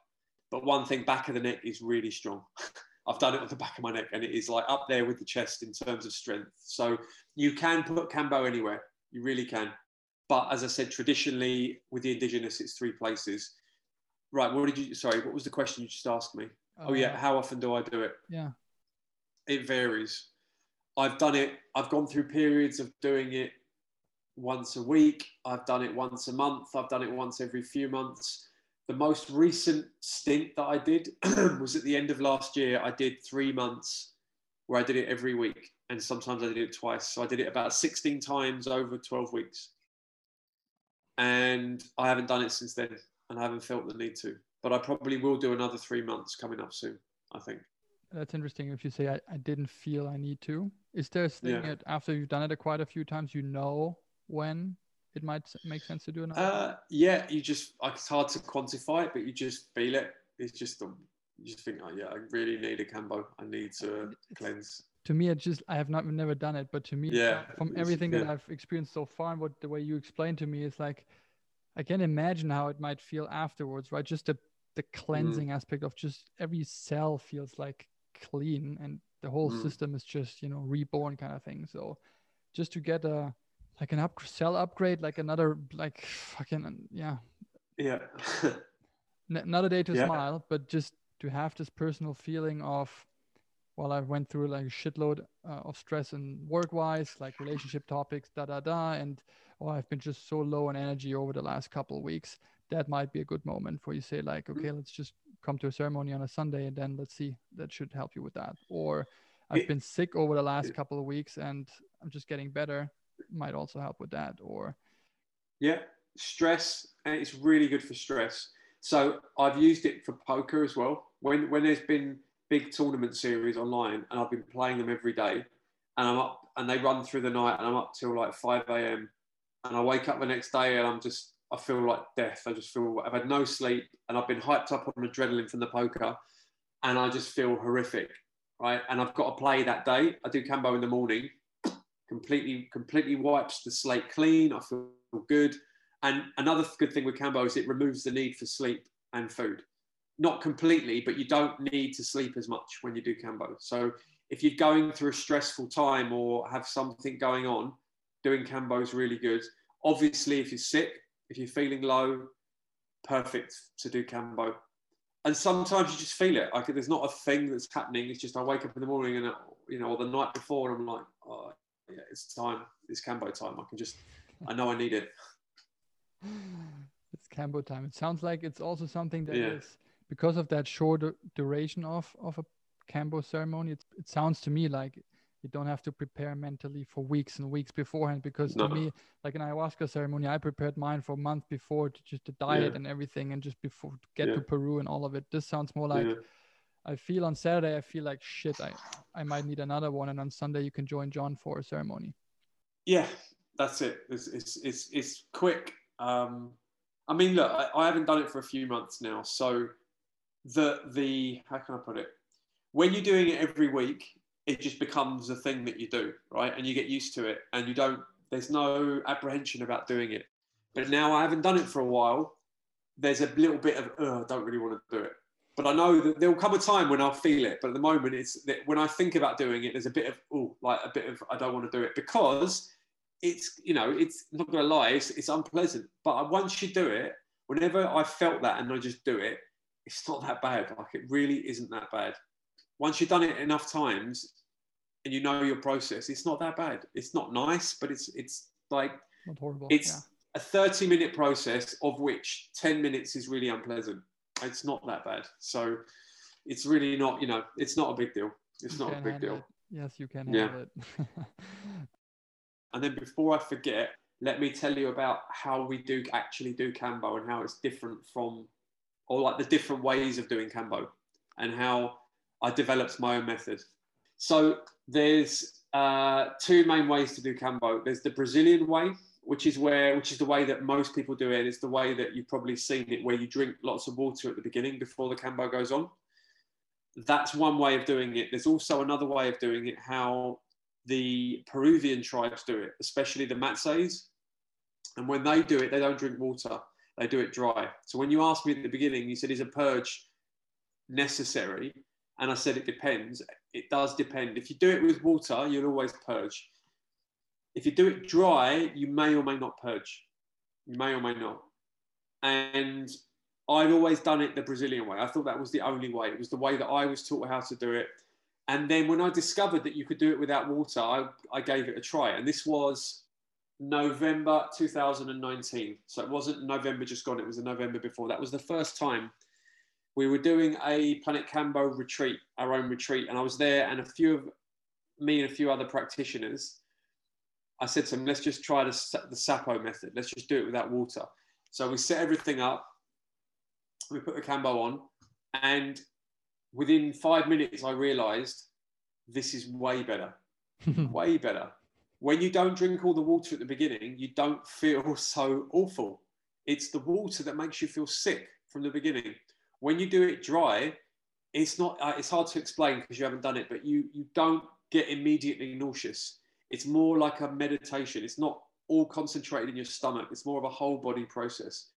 But one thing, back of the neck is really strong. [laughs] I've done it on the back of my neck, and it is like up there with the chest in terms of strength. So you can put Kambo anywhere, you really can. But as I said, traditionally with the indigenous, it's three places. Right. What did you? Sorry, what was the question you just asked me? Uh, oh yeah, uh, how often do I do it? Yeah. It varies. I've done it. I've gone through periods of doing it once a week. I've done it once a month. I've done it once every few months the most recent stint that I did [clears throat] was at the end of last year. I did three months where I did it every week, and sometimes I did it twice. So I did it about 16 times over 12 weeks. And I haven't done it since then, and I haven't felt the need to. But I probably will do another three months coming up soon, I think. That's interesting. If you say I, I didn't feel I need to, is there a thing yeah. that after you've done it quite a few times, you know when it might make sense to do another? Uh, yeah, you just it's hard to quantify it, but you just feel it. It's just the you just think, oh yeah, I really need a Kambo. I need to it's, cleanse. To me, it just I have not never done it, but to me, yeah, from everything yeah. that I've experienced so far and what the way you explained to me is like, I can imagine how it might feel afterwards, right? Just the the cleansing mm. aspect of just every cell feels like clean and the whole mm. system is just you know reborn kind of thing. So just to get a like an up cell upgrade, like another like fucking yeah. Yeah. [laughs] Not a day to yeah. smile, but just to have this personal feeling of, well, I went through like a shitload uh, of stress and work wise, like relationship topics, da da da, and oh, I've been just so low on energy over the last couple of weeks. That might be a good moment for you say like, okay, let's just come to a ceremony on a Sunday and then let's see. That should help you with that. Or I've been sick over the last couple of weeks and I'm just getting better might also help with that or? Yeah stress and it's really good for stress. So i've used it for poker as well. When when there's been big tournament series online and i've been playing them every day and i'm up and they run through the night and i'm up till like 5 a.m and i wake up the next day and i'm just i feel like death. I just feel i've had no sleep and i've been hyped up on adrenaline from the poker and i just feel horrific right? And i've got to play that day. I do kambo in the morning completely completely wipes the slate clean. I feel good. And another good thing with Kambo is it removes the need for sleep and food. Not completely, but you don't need to sleep as much when you do Kambo. So if you're going through a stressful time or have something going on, doing Kambo is really good. Obviously, if you're sick, if you're feeling low, perfect to do Kambo. And sometimes you just feel it. Like there's not a thing that's happening. It's just I wake up in the morning and you know, or the night before, and I'm like, it's time. It's Kambo time. I can just, I know I need it. It's Kambo time. It sounds like it's also something that yeah. is because of that short duration of of a Kambo ceremony. It, it sounds to me like you don't have to prepare mentally for weeks and weeks beforehand. Because no. to me, like an ayahuasca ceremony, I prepared mine for a month before to just the diet yeah. and everything, and just before to get yeah. to Peru and all of it. This sounds more like I feel on Saturday, I feel like shit. I I might need another one, and on Sunday you can join John for a ceremony. Yeah, that's it. It's it's it's, it's quick. Um, I mean, look, I, I haven't done it for a few months now, so the the how can I put it? When you're doing it every week, it just becomes a thing that you do, right? And you get used to it, and you don't. There's no apprehension about doing it. But now I haven't done it for a while. There's a little bit of, oh, I don't really want to do it. But I know that there will come a time when I'll feel it. But at the moment, it's that when I think about doing it, there's a bit of, oh, like a bit of, I don't want to do it because it's, you know, it's not going to lie, it's, it's unpleasant. But once you do it, whenever I felt that and I just do it, it's not that bad. Like it really isn't that bad. Once you've done it enough times and you know your process, it's not that bad. It's not nice, but it's it's like not horrible. It's yeah. a 30 minute process of which 10 minutes is really unpleasant. It's not that bad. So it's really not, you know, it's not a big deal. It's you not a big deal. It. Yes, you can yeah. have it. and then before I forget, let me tell you about how we do actually do Kambo and how it's different from, or like the different ways of doing Kambo and how I developed my own method. So there's uh, two main ways to do Kambo. There's the Brazilian way, which is where, which is the way that most people do it. It's the way that you've probably seen it, where you drink lots of water at the beginning before the Kambo goes on. That's one way of doing it. There's also another way of doing it, how the Peruvian tribes do it, especially the Matses. And when they do it, they don't drink water, they do it dry. So when you asked me at the beginning, you said, is a purge necessary? And I said, it depends. It does depend. If you do it with water, you'll always purge. If you do it dry, you may or may not purge. You may or may not. And I'd always done it the Brazilian way. I thought that was the only way. It was the way that I was taught how to do it. And then when I discovered that you could do it without water, I, I gave it a try. And this was November 2019. So it wasn't November just gone, it was the November before. That was the first time we were doing a Planet Kambo retreat, our own retreat. And I was there, and a few of me and a few other practitioners, I said to them, let's just try the, the Sapo method. Let's just do it without water. So we set everything up, we put the Kambo on, and within five minutes, I realized this is way better, [laughs] way better. When you don't drink all the water at the beginning, you don't feel [laughs] so awful. It's the water that makes you feel sick from the beginning. When you do it dry, it's not. Uh, it's hard to explain because you haven't done it, but you you don't get immediately nauseous. It's more like a meditation. It's not all concentrated in your stomach. It's more of a whole body process.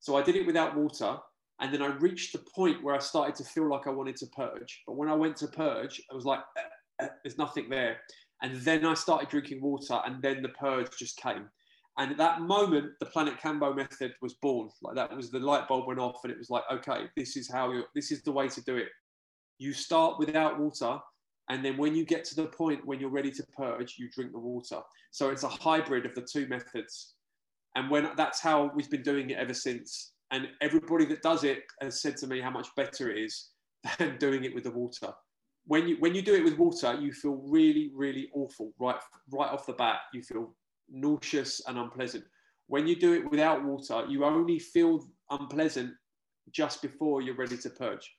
So I did it without water and then I reached the point where I started to feel like I wanted to purge. But when I went to purge, I was like, eh, eh, there's nothing there. And then I started drinking water, and then the purge just came. And at that moment, the Planet Kambo method was born. Like that was the light bulb went off, and it was like, okay, this is how you this is the way to do it. You start without water, and then when you get to the point when you're ready to purge, you drink the water. So it's a hybrid of the two methods. And when that's how we've been doing it ever since and everybody that does it has said to me how much better it is [laughs] than doing it with the water. When you when you do it with water, you feel really really awful right right off the bat. You feel nauseous and unpleasant. When you do it without water, you only feel unpleasant just before you're ready to purge.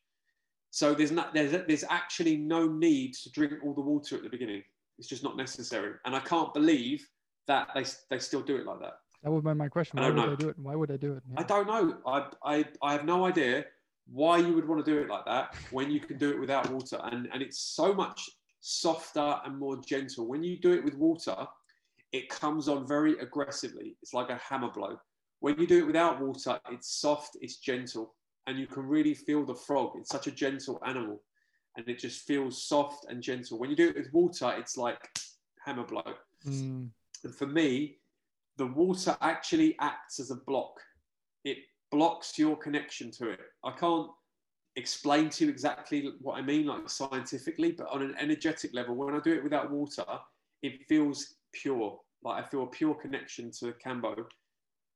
So there's not there's there's actually no need to drink all the water at the beginning. It's just not necessary. And I can't believe that they they still do it like that. That would be my question. Why would know. I do it? Why would I do it? Yeah. I don't know. I, I, I have no idea why you would want to do it like that when you can do it without water. And, and it's so much softer and more gentle. When you do it with water, it comes on very aggressively. It's like a hammer blow. When you do it without water, it's soft, it's gentle, and you can really feel the frog. It's such a gentle animal, and it just feels soft and gentle. When you do it with water, it's like hammer blow. Mm. And for me, the water actually acts as a block. It blocks your connection to it. I can't explain to you exactly what I mean, like scientifically, but on an energetic level, when I do it without water, it feels pure. Like I feel a pure connection to Kambo.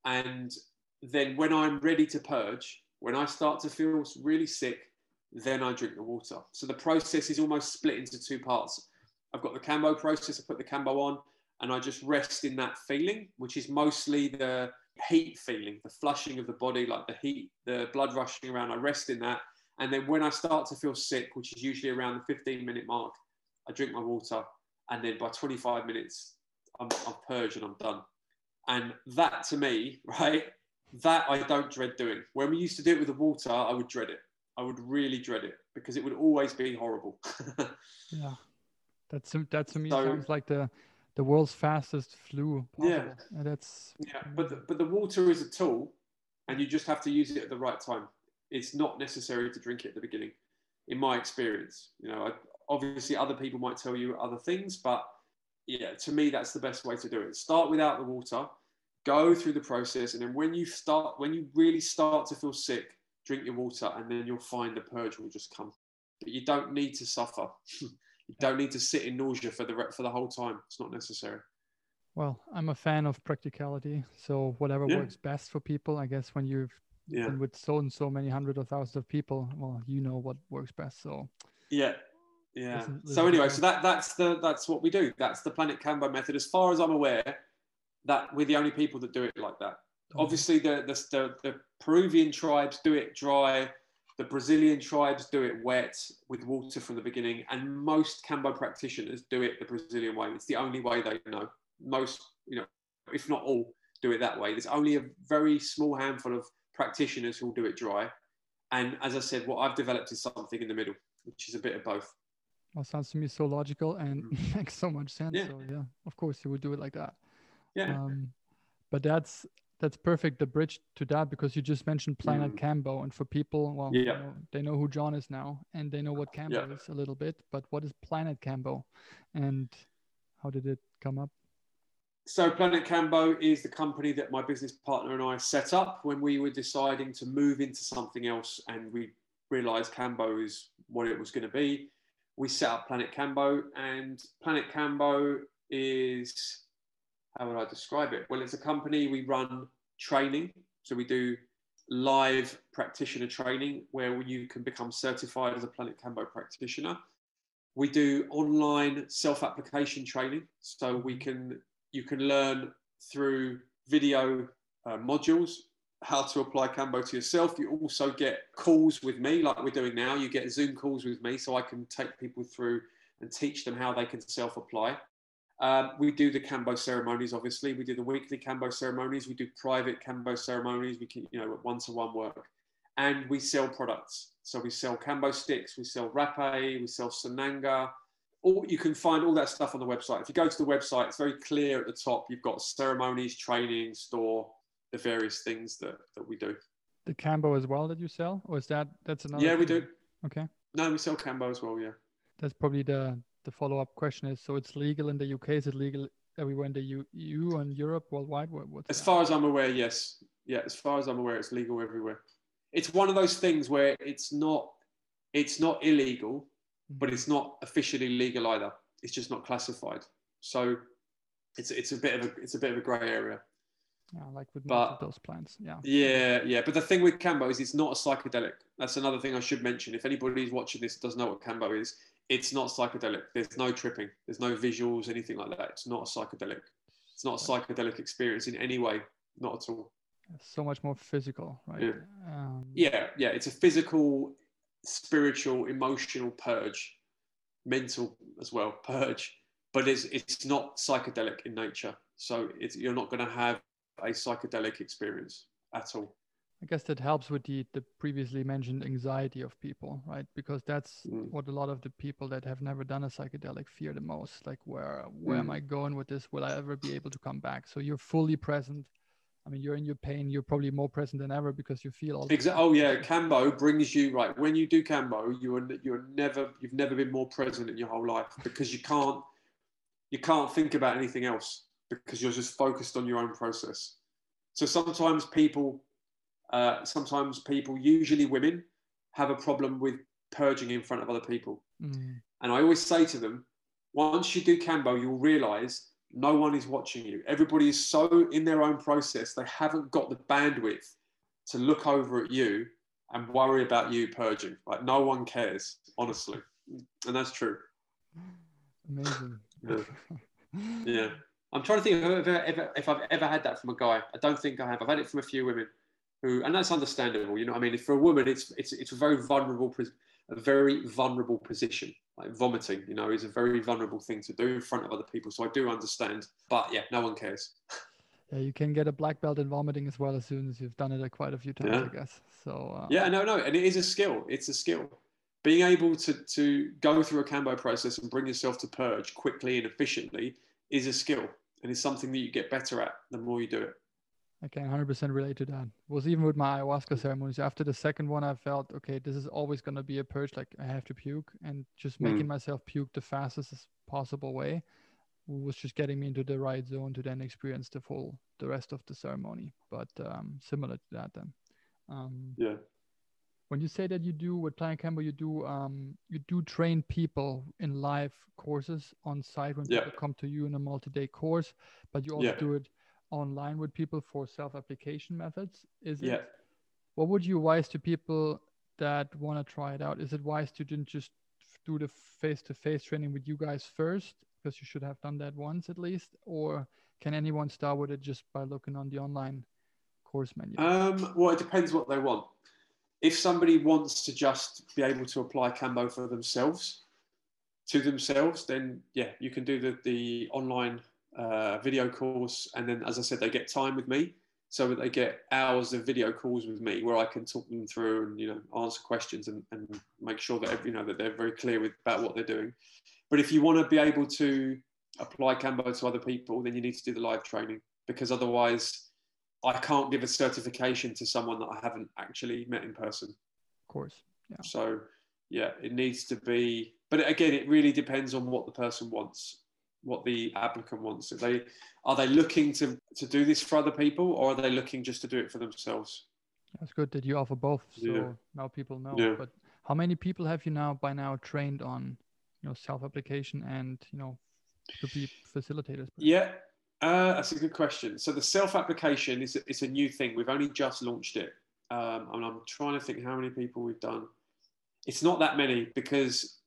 And then when I'm ready to purge, when I start to feel really sick, then I drink the water. So the process is almost split into two parts. I've got the Kambo process, I put the Kambo on, and I just rest in that feeling, which is mostly the heat feeling, the flushing of the body, like the heat, the blood rushing around. I rest in that. And then when I start to feel sick, which is usually around the 15 minute mark, I drink my water. And then by 25 minutes, I'm, I'm purged and I'm done. And that to me, [laughs] right, that I don't dread doing. When we used to do it with the water, I would dread it. I would really dread it because it would always be horrible. [laughs] yeah. That's that to me so, sounds like the the world's fastest flu. Possible. Yeah, and that's yeah. But the, but the water is a tool, and you just have to use it at the right time. It's not necessary to drink it at the beginning, in my experience. You know, I, obviously other people might tell you other things, but yeah, to me that's the best way to do it. Start without the water, go through the process, and then when you start, when you really start to feel sick, drink your water, and then you'll find the purge will just come. But you don't need to suffer. [laughs] You don't need to sit in nausea for the for the whole time. It's not necessary. Well, I'm a fan of practicality, so whatever yeah. works best for people. I guess when you've yeah. been with so and so many hundreds or thousands of people, well, you know what works best. So yeah, yeah. Listen, listen so anyway, so that that's the that's what we do. That's the Planet Kambo method. As far as I'm aware, that we're the only people that do it like that. Okay. Obviously, the, the the the Peruvian tribes do it dry the Brazilian tribes do it wet with water from the beginning, and most Kambo practitioners do it the Brazilian way. It's the only way they know. Most, you know, if not all, do it that way. There's only a very small handful of practitioners who will do it dry. And as I said, what I've developed is something in the middle, which is a bit of both. Well, sounds to me so logical and mm. [laughs] makes so much sense. Yeah. So yeah, of course you would do it like that. Yeah. Um, but that's that's perfect the bridge to that because you just mentioned planet mm. kambo and for people well yeah. you know, they know who john is now and they know what kambo yeah. is a little bit but what is planet kambo and how did it come up so planet kambo is the company that my business partner and i set up when we were deciding to move into something else and we realized kambo is what it was going to be we set up planet kambo and planet kambo is how would I describe it? Well, it's a company we run training. So we do live practitioner training where you can become certified as a Planet Kambo practitioner. We do online self-application training. So we can you can learn through video uh, modules how to apply Kambo to yourself. You also get calls with me, like we're doing now. You get Zoom calls with me, so I can take people through and teach them how they can self-apply. Um, we do the Kambo ceremonies, obviously. We do the weekly Kambo ceremonies. We do private Kambo ceremonies. We can, you know, at one-to-one work, and we sell products. So we sell Kambo sticks, we sell rapé, we sell sananga. All you can find all that stuff on the website. If you go to the website, it's very clear at the top. You've got ceremonies, training, store, the various things that that we do. The Kambo as well that you sell, or is that that's another? Yeah, thing? we do. Okay. No, we sell Kambo as well. Yeah. That's probably the the follow up question is so it's legal in the UK. Is it legal everywhere in the EU and Europe worldwide? What, as far as I'm aware, yes. Yeah, as far as I'm aware, it's legal everywhere. It's one of those things where it's not it's not illegal, mm-hmm. but it's not officially legal either. It's just not classified. So it's it's a bit of a it's a bit of a grey area. Yeah, like with but, those plants. Yeah. Yeah, yeah. But the thing with Kambo is it's not a psychedelic. That's another thing I should mention. If anybody's watching this does know what Kambo is, it's not psychedelic. There's no tripping. There's no visuals, anything like that. It's not a psychedelic. It's not a psychedelic experience in any way. Not at all. So much more physical, right? Yeah. Um, yeah, yeah. It's a physical, spiritual, emotional purge, mental as well purge. But it's it's not psychedelic in nature. So it's, you're not going to have a psychedelic experience at all. I guess that helps with the, the previously mentioned anxiety of people, right? Because that's mm. what a lot of the people that have never done a psychedelic fear the most. Like, where where mm. am I going with this? Will I ever be able to come back? So you're fully present. I mean, you're in your pain. You're probably more present than ever because you feel all. Exactly. Oh yeah, Kambo brings you right when you do Kambo, You're you're never you've never been more present in your whole life because you can't you can't think about anything else because you're just focused on your own process. So sometimes people uh, sometimes people, usually women, have a problem with purging in front of other people. Mm. And I always say to them, once you do Kambo, you'll realize no one is watching you. Everybody is so in their own process, they haven't got the bandwidth to look over at you and worry about you purging. Like no one cares, honestly. And that's true. Amazing. Yeah. [laughs] yeah. I'm trying to think if I've, ever, if I've ever had that from a guy. I don't think I have. I've had it from a few women who, and that's understandable. You know, I mean, for a woman, it's it's it's a very vulnerable, a very vulnerable position. Like vomiting, you know, is a very vulnerable thing to do in front of other people. So I do understand, but yeah, no one cares. [laughs] Yeah, you can get a black belt in vomiting as well as soon as you've done it quite a few times, yeah. I guess. So uh, yeah, no, no, and it is a skill. It's a skill. being able to to go through a kambo process and bring yourself to purge quickly and efficiently is a skill and it's something that you get better at the more you do it. I can 100% relate to that. It was even with my ayahuasca ceremonies. After the second one, I felt okay. This is always going to be a purge. Like I have to puke, and just making mm. myself puke the fastest possible way was just getting me into the right zone to then experience the full the rest of the ceremony. But um, similar to that, then. Um, yeah when you say that you do with Planet Kambo, you do um, you do train people in live courses on site when yeah. people come to you in a multi-day course, but you also yeah. do it online with people for self-application methods. Is yeah. it? What would you advise to people that want to try it out? Is it wise to just do the face-to-face training with you guys first because you should have done that once at least, or can anyone start with it just by looking on the online course menu? Um, well, it depends what they want if somebody wants to just be able to apply Kambo for themselves, to themselves, then yeah, you can do the, the online uh, video course. And then, as I said, they get time with me. So that they get hours of video calls with me where I can talk them through and, you know, answer questions and, and make sure that, you know, that they're very clear with, about what they're doing. But if you want to be able to apply Kambo to other people, then you need to do the live training because otherwise I can't give a certification to someone that I haven't actually met in person. Of course. Yeah. So yeah, it needs to be but again it really depends on what the person wants, what the applicant wants. Are they are they looking to, to do this for other people or are they looking just to do it for themselves? That's good that you offer both. So yeah. now people know. Yeah. But how many people have you now by now trained on, you know, self application and, you know, to be facilitators? Yeah, uh, that's a good question. So the self-application is it's a new thing. We've only just launched it, um, and I'm trying to think how many people we've done. It's not that many because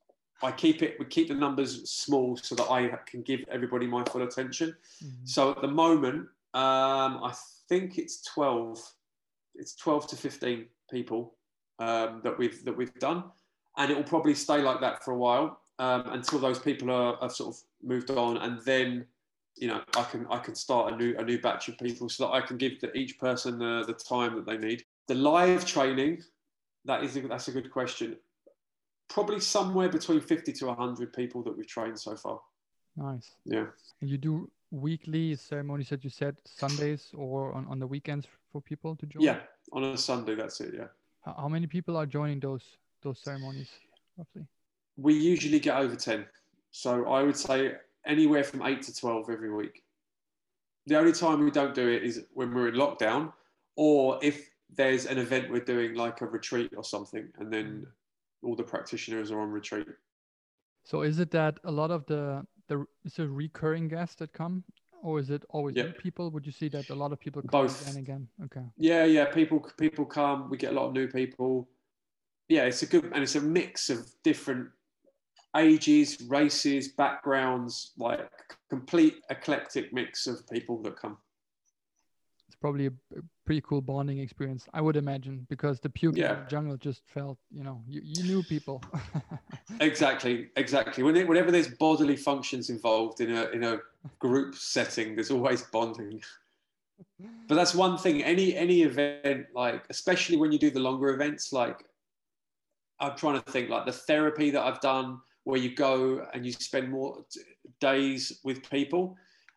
I keep it. We keep the numbers small so that I can give everybody my full attention. Mm-hmm. So at the moment, um, I think it's twelve. It's twelve to fifteen people um, that we've that we've done, and it will probably stay like that for a while um, until those people are, are sort of moved on, and then you know, I can I can start a new a new batch of people so that I can give to each person the, the time that they need. The live training, that is a, that's a good question. Probably somewhere between fifty to hundred people that we've trained so far. Nice. Yeah. And you do weekly ceremonies that you said Sundays or on, on the weekends for people to join? Yeah, on a Sunday. That's it. Yeah. How, many people are joining those those ceremonies roughly? We usually get over ten. So I would say anywhere from eight to 12 every week. The only time we don't do it is when we're in lockdown or if there's an event we're doing like a retreat or something and then mm. All the practitioners are on retreat. So is it that a lot of the the is it recurring guests that come or is it always yep. new people? Would you see that a lot of people come Both. again and again? Okay. Yeah, yeah. People people come. We get a lot of new people. Yeah, it's a good and it's a mix of different ages, races, backgrounds, like complete eclectic mix of people that come. Probably a, pretty cool bonding experience, I would imagine, because the puke yeah. jungle just felt, you know, you, you knew people. [laughs] exactly, exactly. When it, whenever there's bodily functions involved in a in a group setting, there's always bonding. But that's one thing. Any any event, like especially when you do the longer events, like I'm trying to think, like the therapy that I've done where you go and you spend more days with people,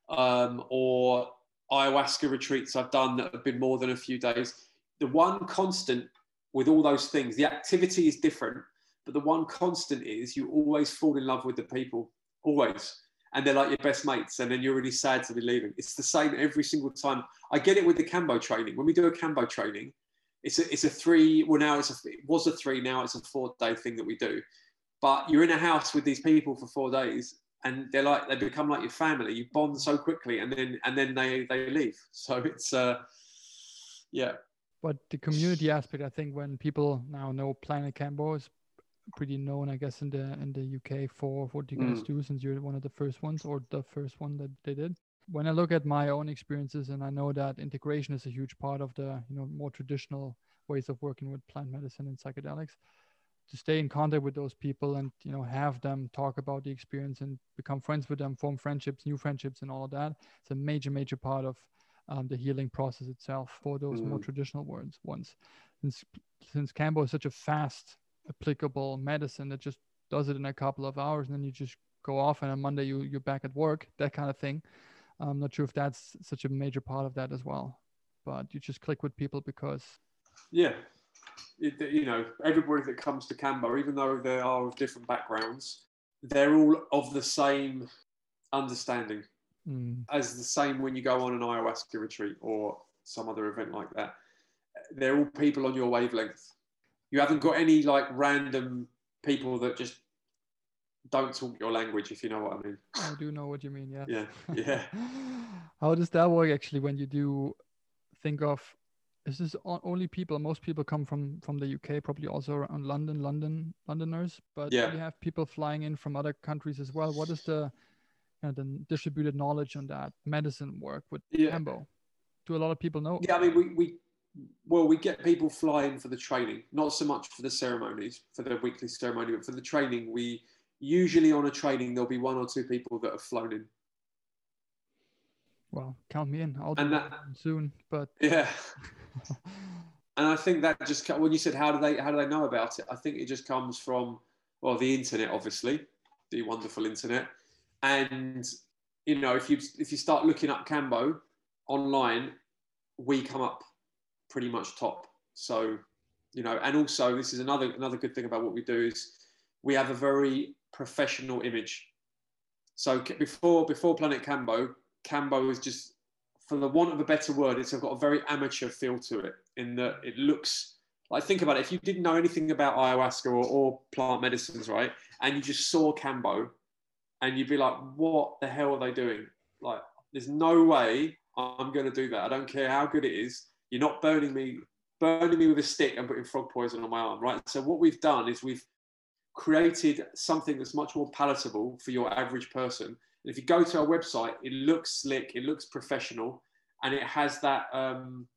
um, or ayahuasca retreats I've done that have been more than a few days. The one constant with all those things, the activity is different, but the one constant is you always fall in love with the people, always. And they're like your best mates, and then you're really sad to be leaving. It's the same every single time. I get it with the Kambo training. When we do a Kambo training, it's a, it's a three, well, now it's a, it was a three, now it's a four day thing that we do but you're in a house with these people for four days and they're like they become like your family. You bond so quickly and then and then they they leave. [laughs] So it's uh yeah. But the community aspect i think when people now know planet Kambo is pretty known i guess in the in the uk for what you guys mm. do since you're one of the first ones or the first one that they did. When i look at my own experiences and i know that integration is a huge part of the you know more traditional ways of working with plant medicine and psychedelics to stay in contact with those people and you know have them talk about the experience and become friends with them form friendships new friendships and all of that it's a major major part of um, the healing process itself for those mm. more traditional words ones since since kambo is such a fast applicable medicine that just does it in a couple of hours and then you just go off and on Monday you you're back at work, that kind of thing. I'm not sure if that's such a major part of that as well, but you just click with people because. Yeah, it, you know, everybody that comes to Kambo, even though they are of different backgrounds, they're all of the same understanding. Mm. As the same when you go on an ayahuasca retreat or some other event like that. They're all people on your wavelength. You haven't got any like random people that just don't talk your language, if you know what I mean. I do know what you mean. Yeah. Yeah. Yeah. [laughs] How does that work actually when you do think of? Is this only people? Most people come from from the UK, probably also around London, London, Londoners. But yeah. you have people flying in from other countries as well. What is the you know, the distributed knowledge on that medicine work with yeah. Kambo? Do a lot of people know? Yeah, I mean, we, we well, we get people flying for the training, not so much for the ceremonies, for the weekly ceremony, but for the training. We usually on a training there'll be one or two people that have flown in. Well, count me in. I'll do that soon. But [laughs] yeah. [laughs] and I think that just when you said how do they how do they know about it? I think it just comes from well the internet, obviously, the wonderful internet, and you know if you if you start looking up Kambo online, we come up pretty much top. So you know, and also this is another another good thing about what we do is we have a very professional image. So before before Planet Kambo, Kambo is just, for the want of a better word, it's got a very amateur feel to it. In that it looks like think about it. If you didn't know anything about ayahuasca or, or plant medicines, right, and you just saw Kambo and you'd be like, "What the hell are they doing?" Like, there's no way I'm going to do that. I don't care how good it is. You're not burning me, burning me with a stick and putting frog poison on my arm, right? So what we've done is we've created something that's much more palatable for your average person. And if you go to our website, it looks slick, it looks professional, and it has that. Um,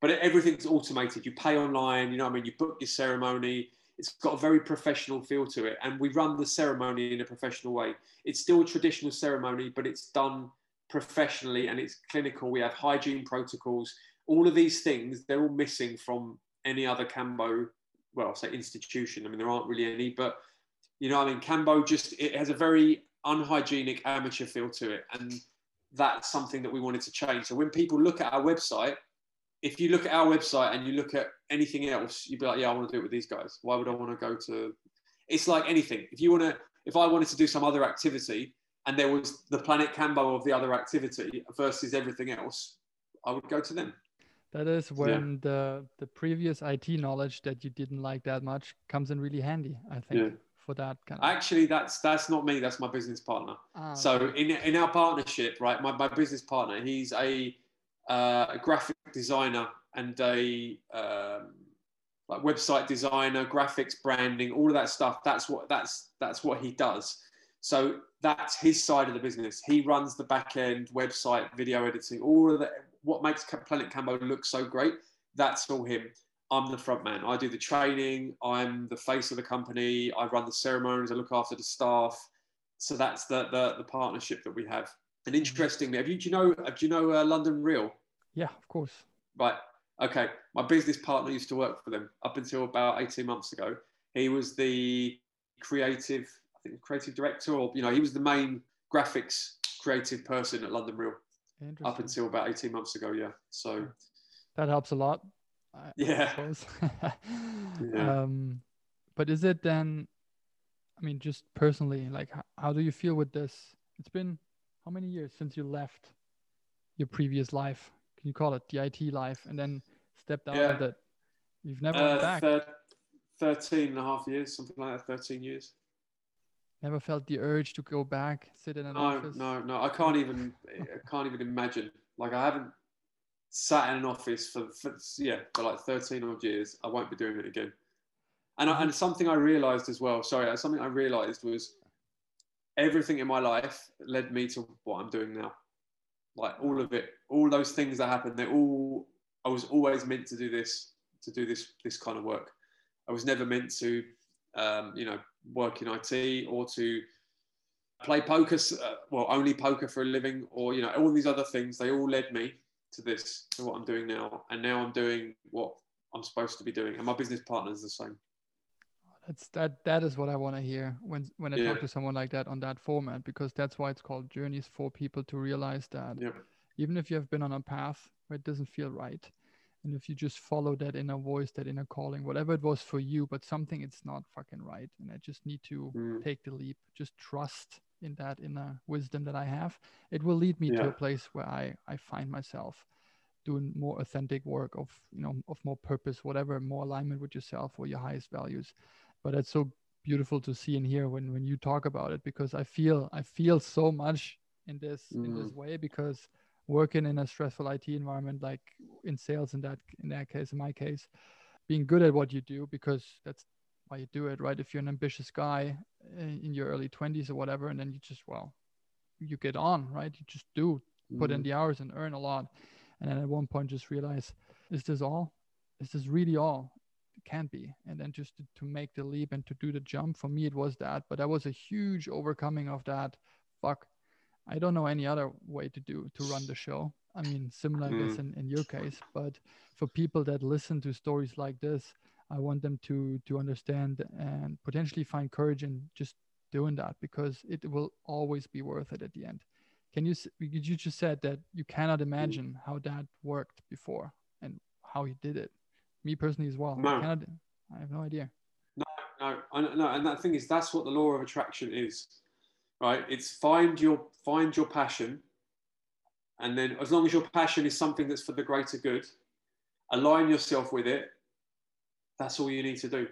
but everything's automated. You pay online. You know, I mean, you book your ceremony. It's got a very professional feel to it, and we run the ceremony in a professional way. It's still a traditional ceremony, but it's done professionally and it's clinical. We have hygiene protocols. All of these things, they're all missing from any other Kambo, well, I'll say institution. I mean, there aren't really any, but you know, I mean, Kambo just it has a very unhygienic amateur feel to it, and that's something that we wanted to change. So when people look at our website, if you look at our website and you look at anything else, you'd be like, yeah, I want to do it with these guys. Why would I want to go to? It's like anything. If you want to, if I wanted to do some other activity and there was the Planet Kambo of the other activity versus everything else, I would go to them. That is when yeah. the the previous IT knowledge that you didn't like that much comes in really handy. I think yeah. For that kind of. Actually, that's that's not me. That's my business partner. Ah, so okay. in in our partnership, right? My my business partner, he's a, uh, a graphic designer and a um, like website designer, graphics, branding, all of that stuff. That's what that's that's what he does. So that's his side of the business. He runs the back end, website, video editing, all of that what makes Planet Kambo look so great, that's all him. I'm the front man. I do the training. I'm the face of the company. I run the ceremonies. I look after the staff. So that's the the, the partnership that we have. And interestingly, have you do you know do you know uh, London Real? Yeah, of course. Right. Okay. My business partner used to work for them up until about 18 months ago. He was the creative, I think, creative director, or you know, he was the main graphics creative person at London Real up until about 18 months ago yeah so that helps a lot I, yeah, I [laughs] yeah. Um, but is it then i mean just personally like how, how do you feel with this it's been how many years since you left your previous life can you call it the it life and then stepped out yeah. of it you've never uh, back thir- 13 and a half years something like that 13 years Never felt the urge to go back, sit in an no, office. No, no, I can't even, I can't even imagine. Like I haven't sat in an office for, for yeah, for like 13 odd years. I won't be doing it again. And, I, and something I realized as well, sorry, something I realized was everything in my life led me to what I'm doing now. Like all of it, all those things that happened, they all, I was always meant to do this, to do this, this kind of work. I was never meant to, um, you know, work in IT or to play poker, uh, well, only poker for a living, or you know, all these other things. They all led me to this, to what I'm doing now, and now I'm doing what I'm supposed to be doing, and my business partner is the same. That's that that is what I want to hear when when I Yeah. talk to someone like that on that format because that's why it's called journeys for people to realize that Yeah. even if you have been on a path where it doesn't feel right and if you just follow that inner voice that inner calling whatever it was for you but something it's not fucking right and i just need to Mm. take the leap just trust in that inner wisdom that i have it will lead me to a place where i i find myself doing more authentic work of you know of more purpose whatever more alignment with yourself or your highest values. But it's so beautiful to see and hear when when you talk about it because i feel i feel so much in this in this mm. way because working in a stressful IT environment like in sales in that in that case in my case being good at what you do because that's why you do it right? If you're an ambitious guy uh, in your early 20s or whatever and then you just well you get on right? You just do put in Mm. the hours and earn a lot. And then at one point just realize is this all? Is this really all? It can't be. And then just to, to make the leap and to do the jump for me it was that. But that was a huge overcoming of that. Fuck. I don't know any other way to do to run the show. I mean similar i guess in, in your case. But for people that listen to stories like this i want them to to understand and potentially find courage in just doing that because it will always be worth it at the end can you you you just said that you cannot imagine how that worked before and how you did it me personally as well I No. cannot i have no idea No, I, no, and that thing is that's what the law of attraction is, right? It's find your find your passion, and then as long as your passion is something that's for the greater good, align yourself with it. That's all you need to do.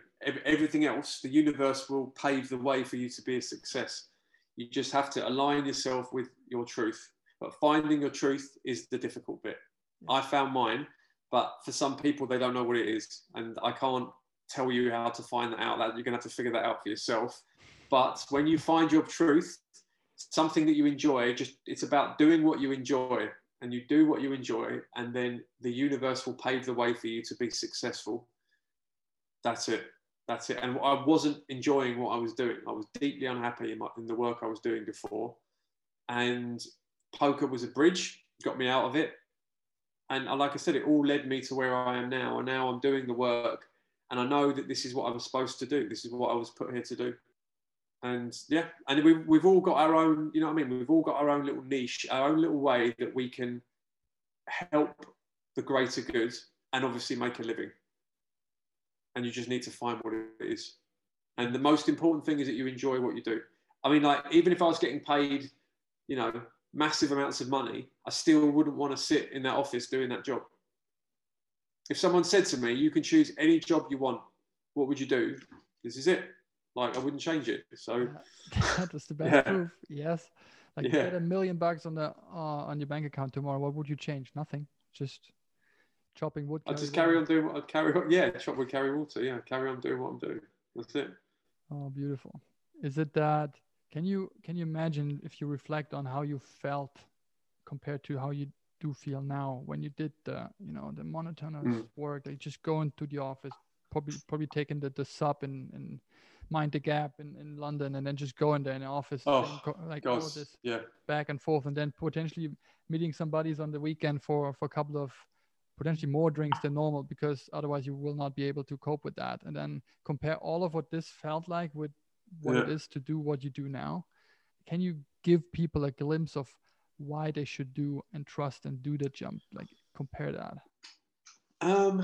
Everything else, the universe will pave the way for you to be a success. You just have to align yourself with your truth. But finding your truth is the difficult bit. Mm. I found mine, but for some people, they don't know what it is, and I can't tell you how to find that out. That you're gonna have to figure that out for yourself. But when you find your truth, something that you enjoy, just it's about doing what you enjoy, and you do what you enjoy, and then the universe will pave the way for you to be successful. That's it. That's it. And I wasn't enjoying what I was doing. I was deeply unhappy in, my, in the work I was doing before, and poker was a bridge, got me out of it. And like I said, it all led me to where I am now. And now I'm doing the work and I know that this is what I was supposed to do. This is what I was put here to do. And yeah, and we've, we've all got our own, you know what I mean? We've all got our own little niche, our own little way that we can help the greater good and obviously make a living. And you just need to find what it is. And the most important thing is that you enjoy what you do. I mean, like, even if I was getting paid, you know, massive amounts of money, I still wouldn't want to sit in that office doing that job. If someone said to me, you can choose any job you want, what would you do? This is it. Like, I wouldn't change it. So, [laughs] that was the best Yeah. proof yes like you Yeah. get a million bucks on the uh, on your bank account tomorrow what would you change nothing just chopping wood I'd just water. carry on doing what I'd carry on. Yeah, chop wood, carry water. Yeah, carry on doing what I'm doing. That's it. Oh, beautiful. Is it that can you can you imagine if you reflect on how you felt compared to how you do feel now when you did the you know the monotonous Mm. work like just going to the office probably probably taking the, the sub in, in mind the gap in, in london and then just going there in the office Oh, and co- like all this yeah, back and forth and then potentially meeting some buddies on the weekend for for a couple of potentially more drinks than normal because otherwise you will not be able to cope with that and then compare all of what this felt like with what it Yeah. is to do what you do now can you give people a glimpse of why they should do and trust and do the jump like compare that Um,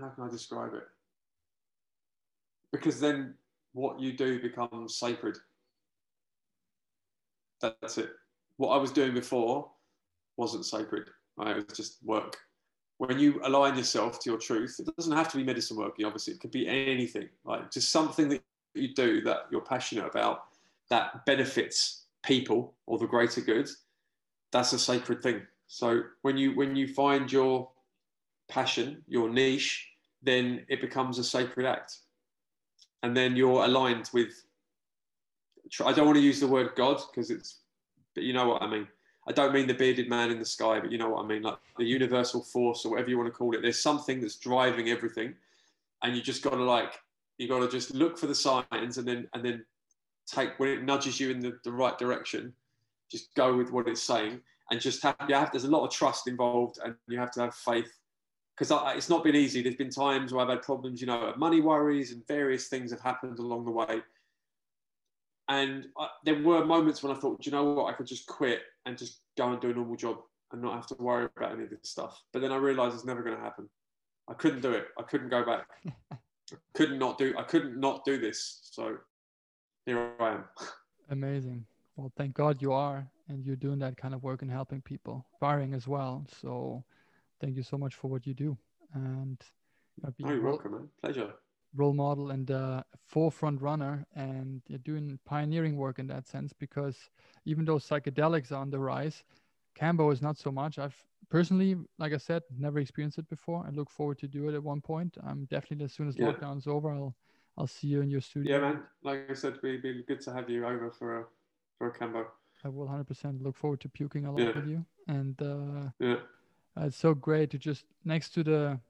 how can I describe it? Because then what you do becomes sacred. That's it. What I was doing before wasn't sacred. Right? It was just work. When you align yourself to your truth, it doesn't have to be medicine work. Obviously, it could be anything. Like just something that you do that you're passionate about that benefits people or the greater good. That's a sacred thing. So when you when you find your passion, your niche, then it becomes a sacred act. And then you're aligned with, I don't want to use the word God because it's, but you know what I mean. I don't mean the bearded man in the sky, but you know what I mean, like the universal force or whatever you want to call it. There's something that's driving everything. And you just got to like, you got to just look for the signs and then, and then take, when it nudges you in the, the right direction, just go with what it's saying and just have, you have, there's a lot of trust involved and you have to have faith because it's not been easy. There's been times where I've had problems, you know, money worries and various things have happened along the way. And I, there were moments when I thought, you know what, I could just quit and just go and do a normal job and not have to worry about any of this stuff. But then I realized it's never going to happen. I couldn't do it. I couldn't go back. I [laughs] couldn't not do. I couldn't not do this. So here I am. [laughs] Amazing. Well, thank God you are, and you're doing that kind of work and helping people, inspiring as well. So, thank you so much for what you do. And oh, you're welcome, man. Pleasure. Role model and uh, forefront runner, and you're doing pioneering work in that sense because even though psychedelics are on the rise, kambo is not so much. I've personally, like I said, never experienced it before. I look forward to do it at one point. I'm definitely as soon as yeah. lockdown's over, I'll I'll see you in your studio. Yeah, man. Like I said, it'd be good to have you over for a for a Kambo. I will 100% look forward to puking a lot yeah. with you. And uh, yeah, it's so great to just next to the,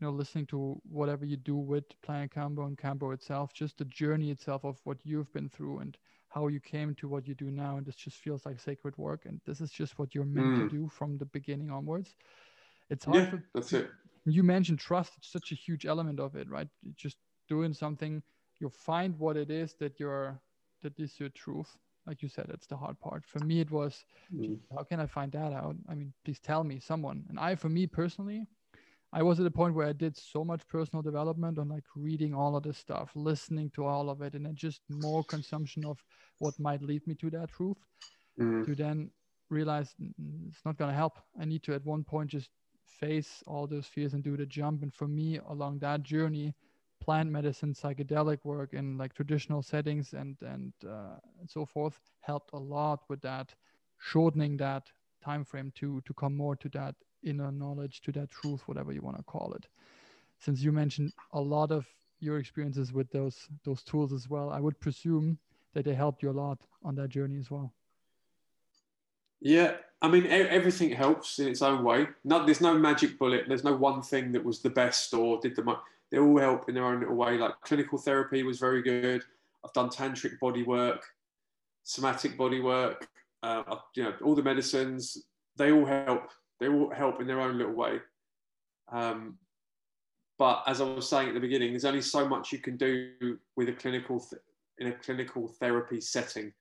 you know, listening to whatever you do with Planet Kambo and Kambo itself, just the journey itself of what you've been through and how you came to what you do now. And this just feels like sacred work. And this is just what you're meant mm. to do from the beginning onwards. It's hard. Yeah, for, that's it. You mentioned trust. It's such a huge element of it, right? Just doing something, you find what it is that you're, that is your truth like you said it's the hard part for me it was mm. how can i find that out i mean please tell me someone and i for me personally i was at a point where i did so much personal development on like reading all of this stuff listening to all of it and then just more consumption of what might lead me to that truth mm. to then realize it's not going to help i need to at one point just face all those fears and do the jump and for me along that journey plant medicine, psychedelic work in like traditional settings and and, uh, and so forth helped a lot with that, shortening that time frame to to come more to that inner knowledge, to that truth, whatever you want to call it. Since you mentioned a lot of your experiences with those those tools as well, I would presume that they helped you a lot on that journey as well. Yeah, I mean everything helps in its own way. Not there's no magic bullet. There's no one thing that was the best or did the most they all help in their own little way. Like clinical therapy was very good. I've done tantric body work, somatic body work. Uh, you know, all the medicines. They all help. They all help in their own little way. Um, but as I was saying at the beginning, there's only so much you can do with a clinical th- in a clinical therapy setting.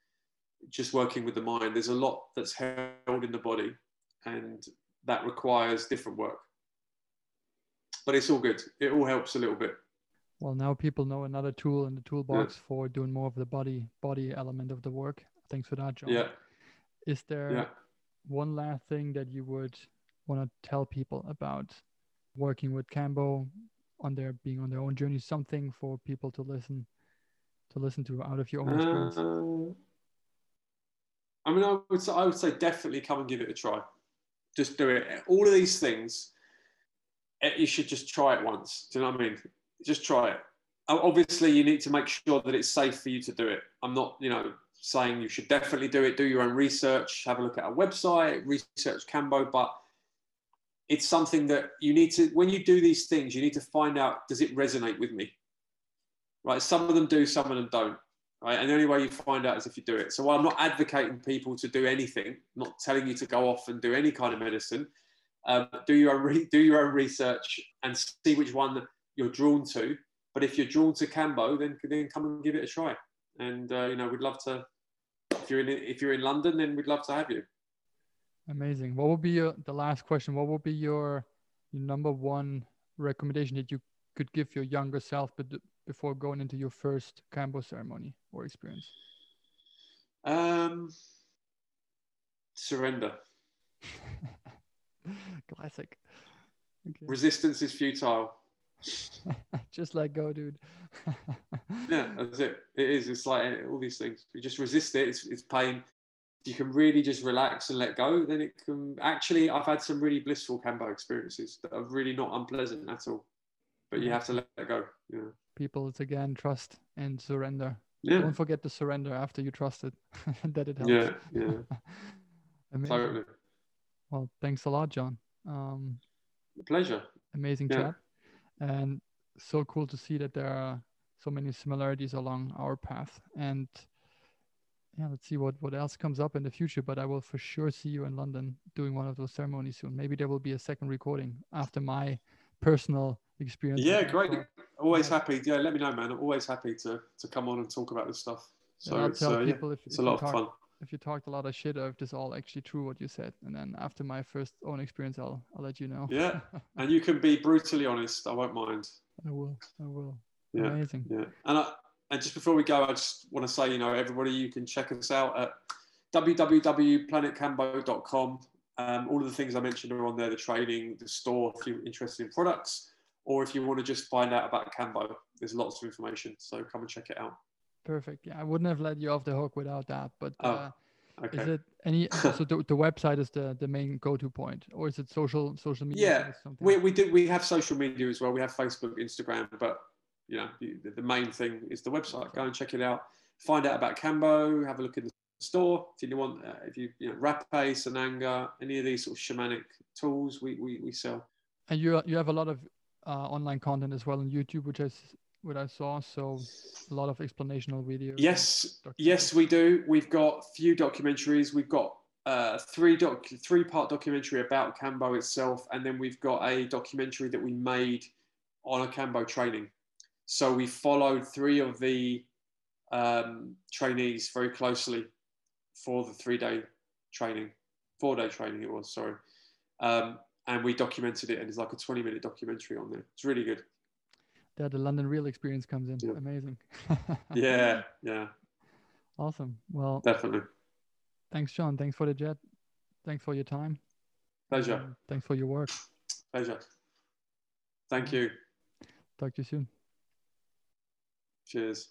Just working with the mind, there's a lot that's held in the body, and that requires different work but it's all good. It all helps a little bit. Well, now people know another tool in the toolbox yeah. for doing more of the body body element of the work. Thanks for that, John. Yeah. Is there yeah. One last thing that you would want to tell people about working with Kambo on their being on their own journey? Something for people to listen to listen to out of your own experience. Uh, I mean, I would say, I would say definitely come and give it a try. Just do it. All of these things Eh, you should just try it once. Do you know what I mean? Just try it. Obviously, you need to make sure that it's safe for you to do it. I'm not, you know, saying you should definitely do it. Do your own research. Have a look at our website. Research Kambo. but it's something that you need to. When you do these things, you need to find out: does it resonate with me? Right. Some of them do. Some of them don't. Right. And the only way you find out is if you do it. So I'm not advocating people to do anything. I'm not telling you to go off and do any kind of medicine. Um, do your own re- do your own research and see which one you're drawn to. But if you're drawn to Kambo, then then come and give it a try. And uh, you know, we'd love to. If you're in if you're in London, then we'd love to have you. Amazing. What would be your, the last question? What would be your, your number one recommendation that you could give your younger self, but before going into your first Kambo ceremony or experience? Um, surrender. [laughs] Classic. Okay. Resistance is futile. [laughs] just let go, dude. yeah, that's it. It is. It's like all these things. You just resist it. It's, it's pain. You can really just relax and let go. Then it can. Actually, I've had some really blissful Kambo experiences that are really not unpleasant at all. But you have to let go. Yeah. People, it's again trust and surrender. Yeah. Don't forget to surrender after you trust it. [laughs] that it helps. Yeah, yeah. [laughs] Amazing. Totally. Well, thanks a lot, John. Um, pleasure. Amazing yeah. chat, and so cool to see that there are so many similarities along our path. And yeah, let's see what what else comes up in the future. But I will for sure see you in London doing one of those ceremonies soon. Maybe there will be a second recording after my personal experience. Yeah, great. Always happy. Yeah, let me know, man. I'm always happy to to come on and talk about this stuff. So Yeah, it's, uh, yeah, people if, it's if a lot of fun. If you talked a lot of shit or if this all actually true what you said. And then after my first own experience, I'll I'll let you know. Yeah. [laughs] And you can be brutally honest. I won't mind. I will. I will. Yeah. Amazing. Yeah. And I, and just before we go, I just want to say, you know, everybody, you can check us out at www.planetkambo.com. Um, all of the things I mentioned are on there: the training, the store, if you're interested in products, or if you want to just find out about Kambo. There's lots of information, so come and check it out. Perfect. Yeah, I wouldn't have let you off the hook without that. But Oh, uh, Okay. is it any? so the, the website is the the main go-to point, or is it social social media? Yeah. We, we do we have social media as well. We have Facebook, Instagram, but you know the, the main thing is the website. Go and check it out. Find out about Kambo. Have a look in the store if you want. Uh, if you you know Rapé, Sananga, any of these sort of shamanic tools, we we, we sell. And you you have a lot of uh, online content as well on YouTube, which I what I saw. So a lot of explanational videos. Yes, yes, we do. We've got few documentaries. We've got uh, three doc, three part documentary about Kambo itself, and then we've got a documentary that we made on a Kambo training. So we followed three of the um, trainees very closely for the three day training, four day training it was. Sorry, um, and we documented it, and it's like a twenty minute documentary on there. It's really good. The London Real experience comes in. Yeah. Amazing. [laughs] Yeah, yeah, Awesome. Well, definitely. thanks, John. Thanks for the jet. Thanks for your time. Pleasure, Thanks for your work. pleasure. Thank you. Talk to you soon. Cheers.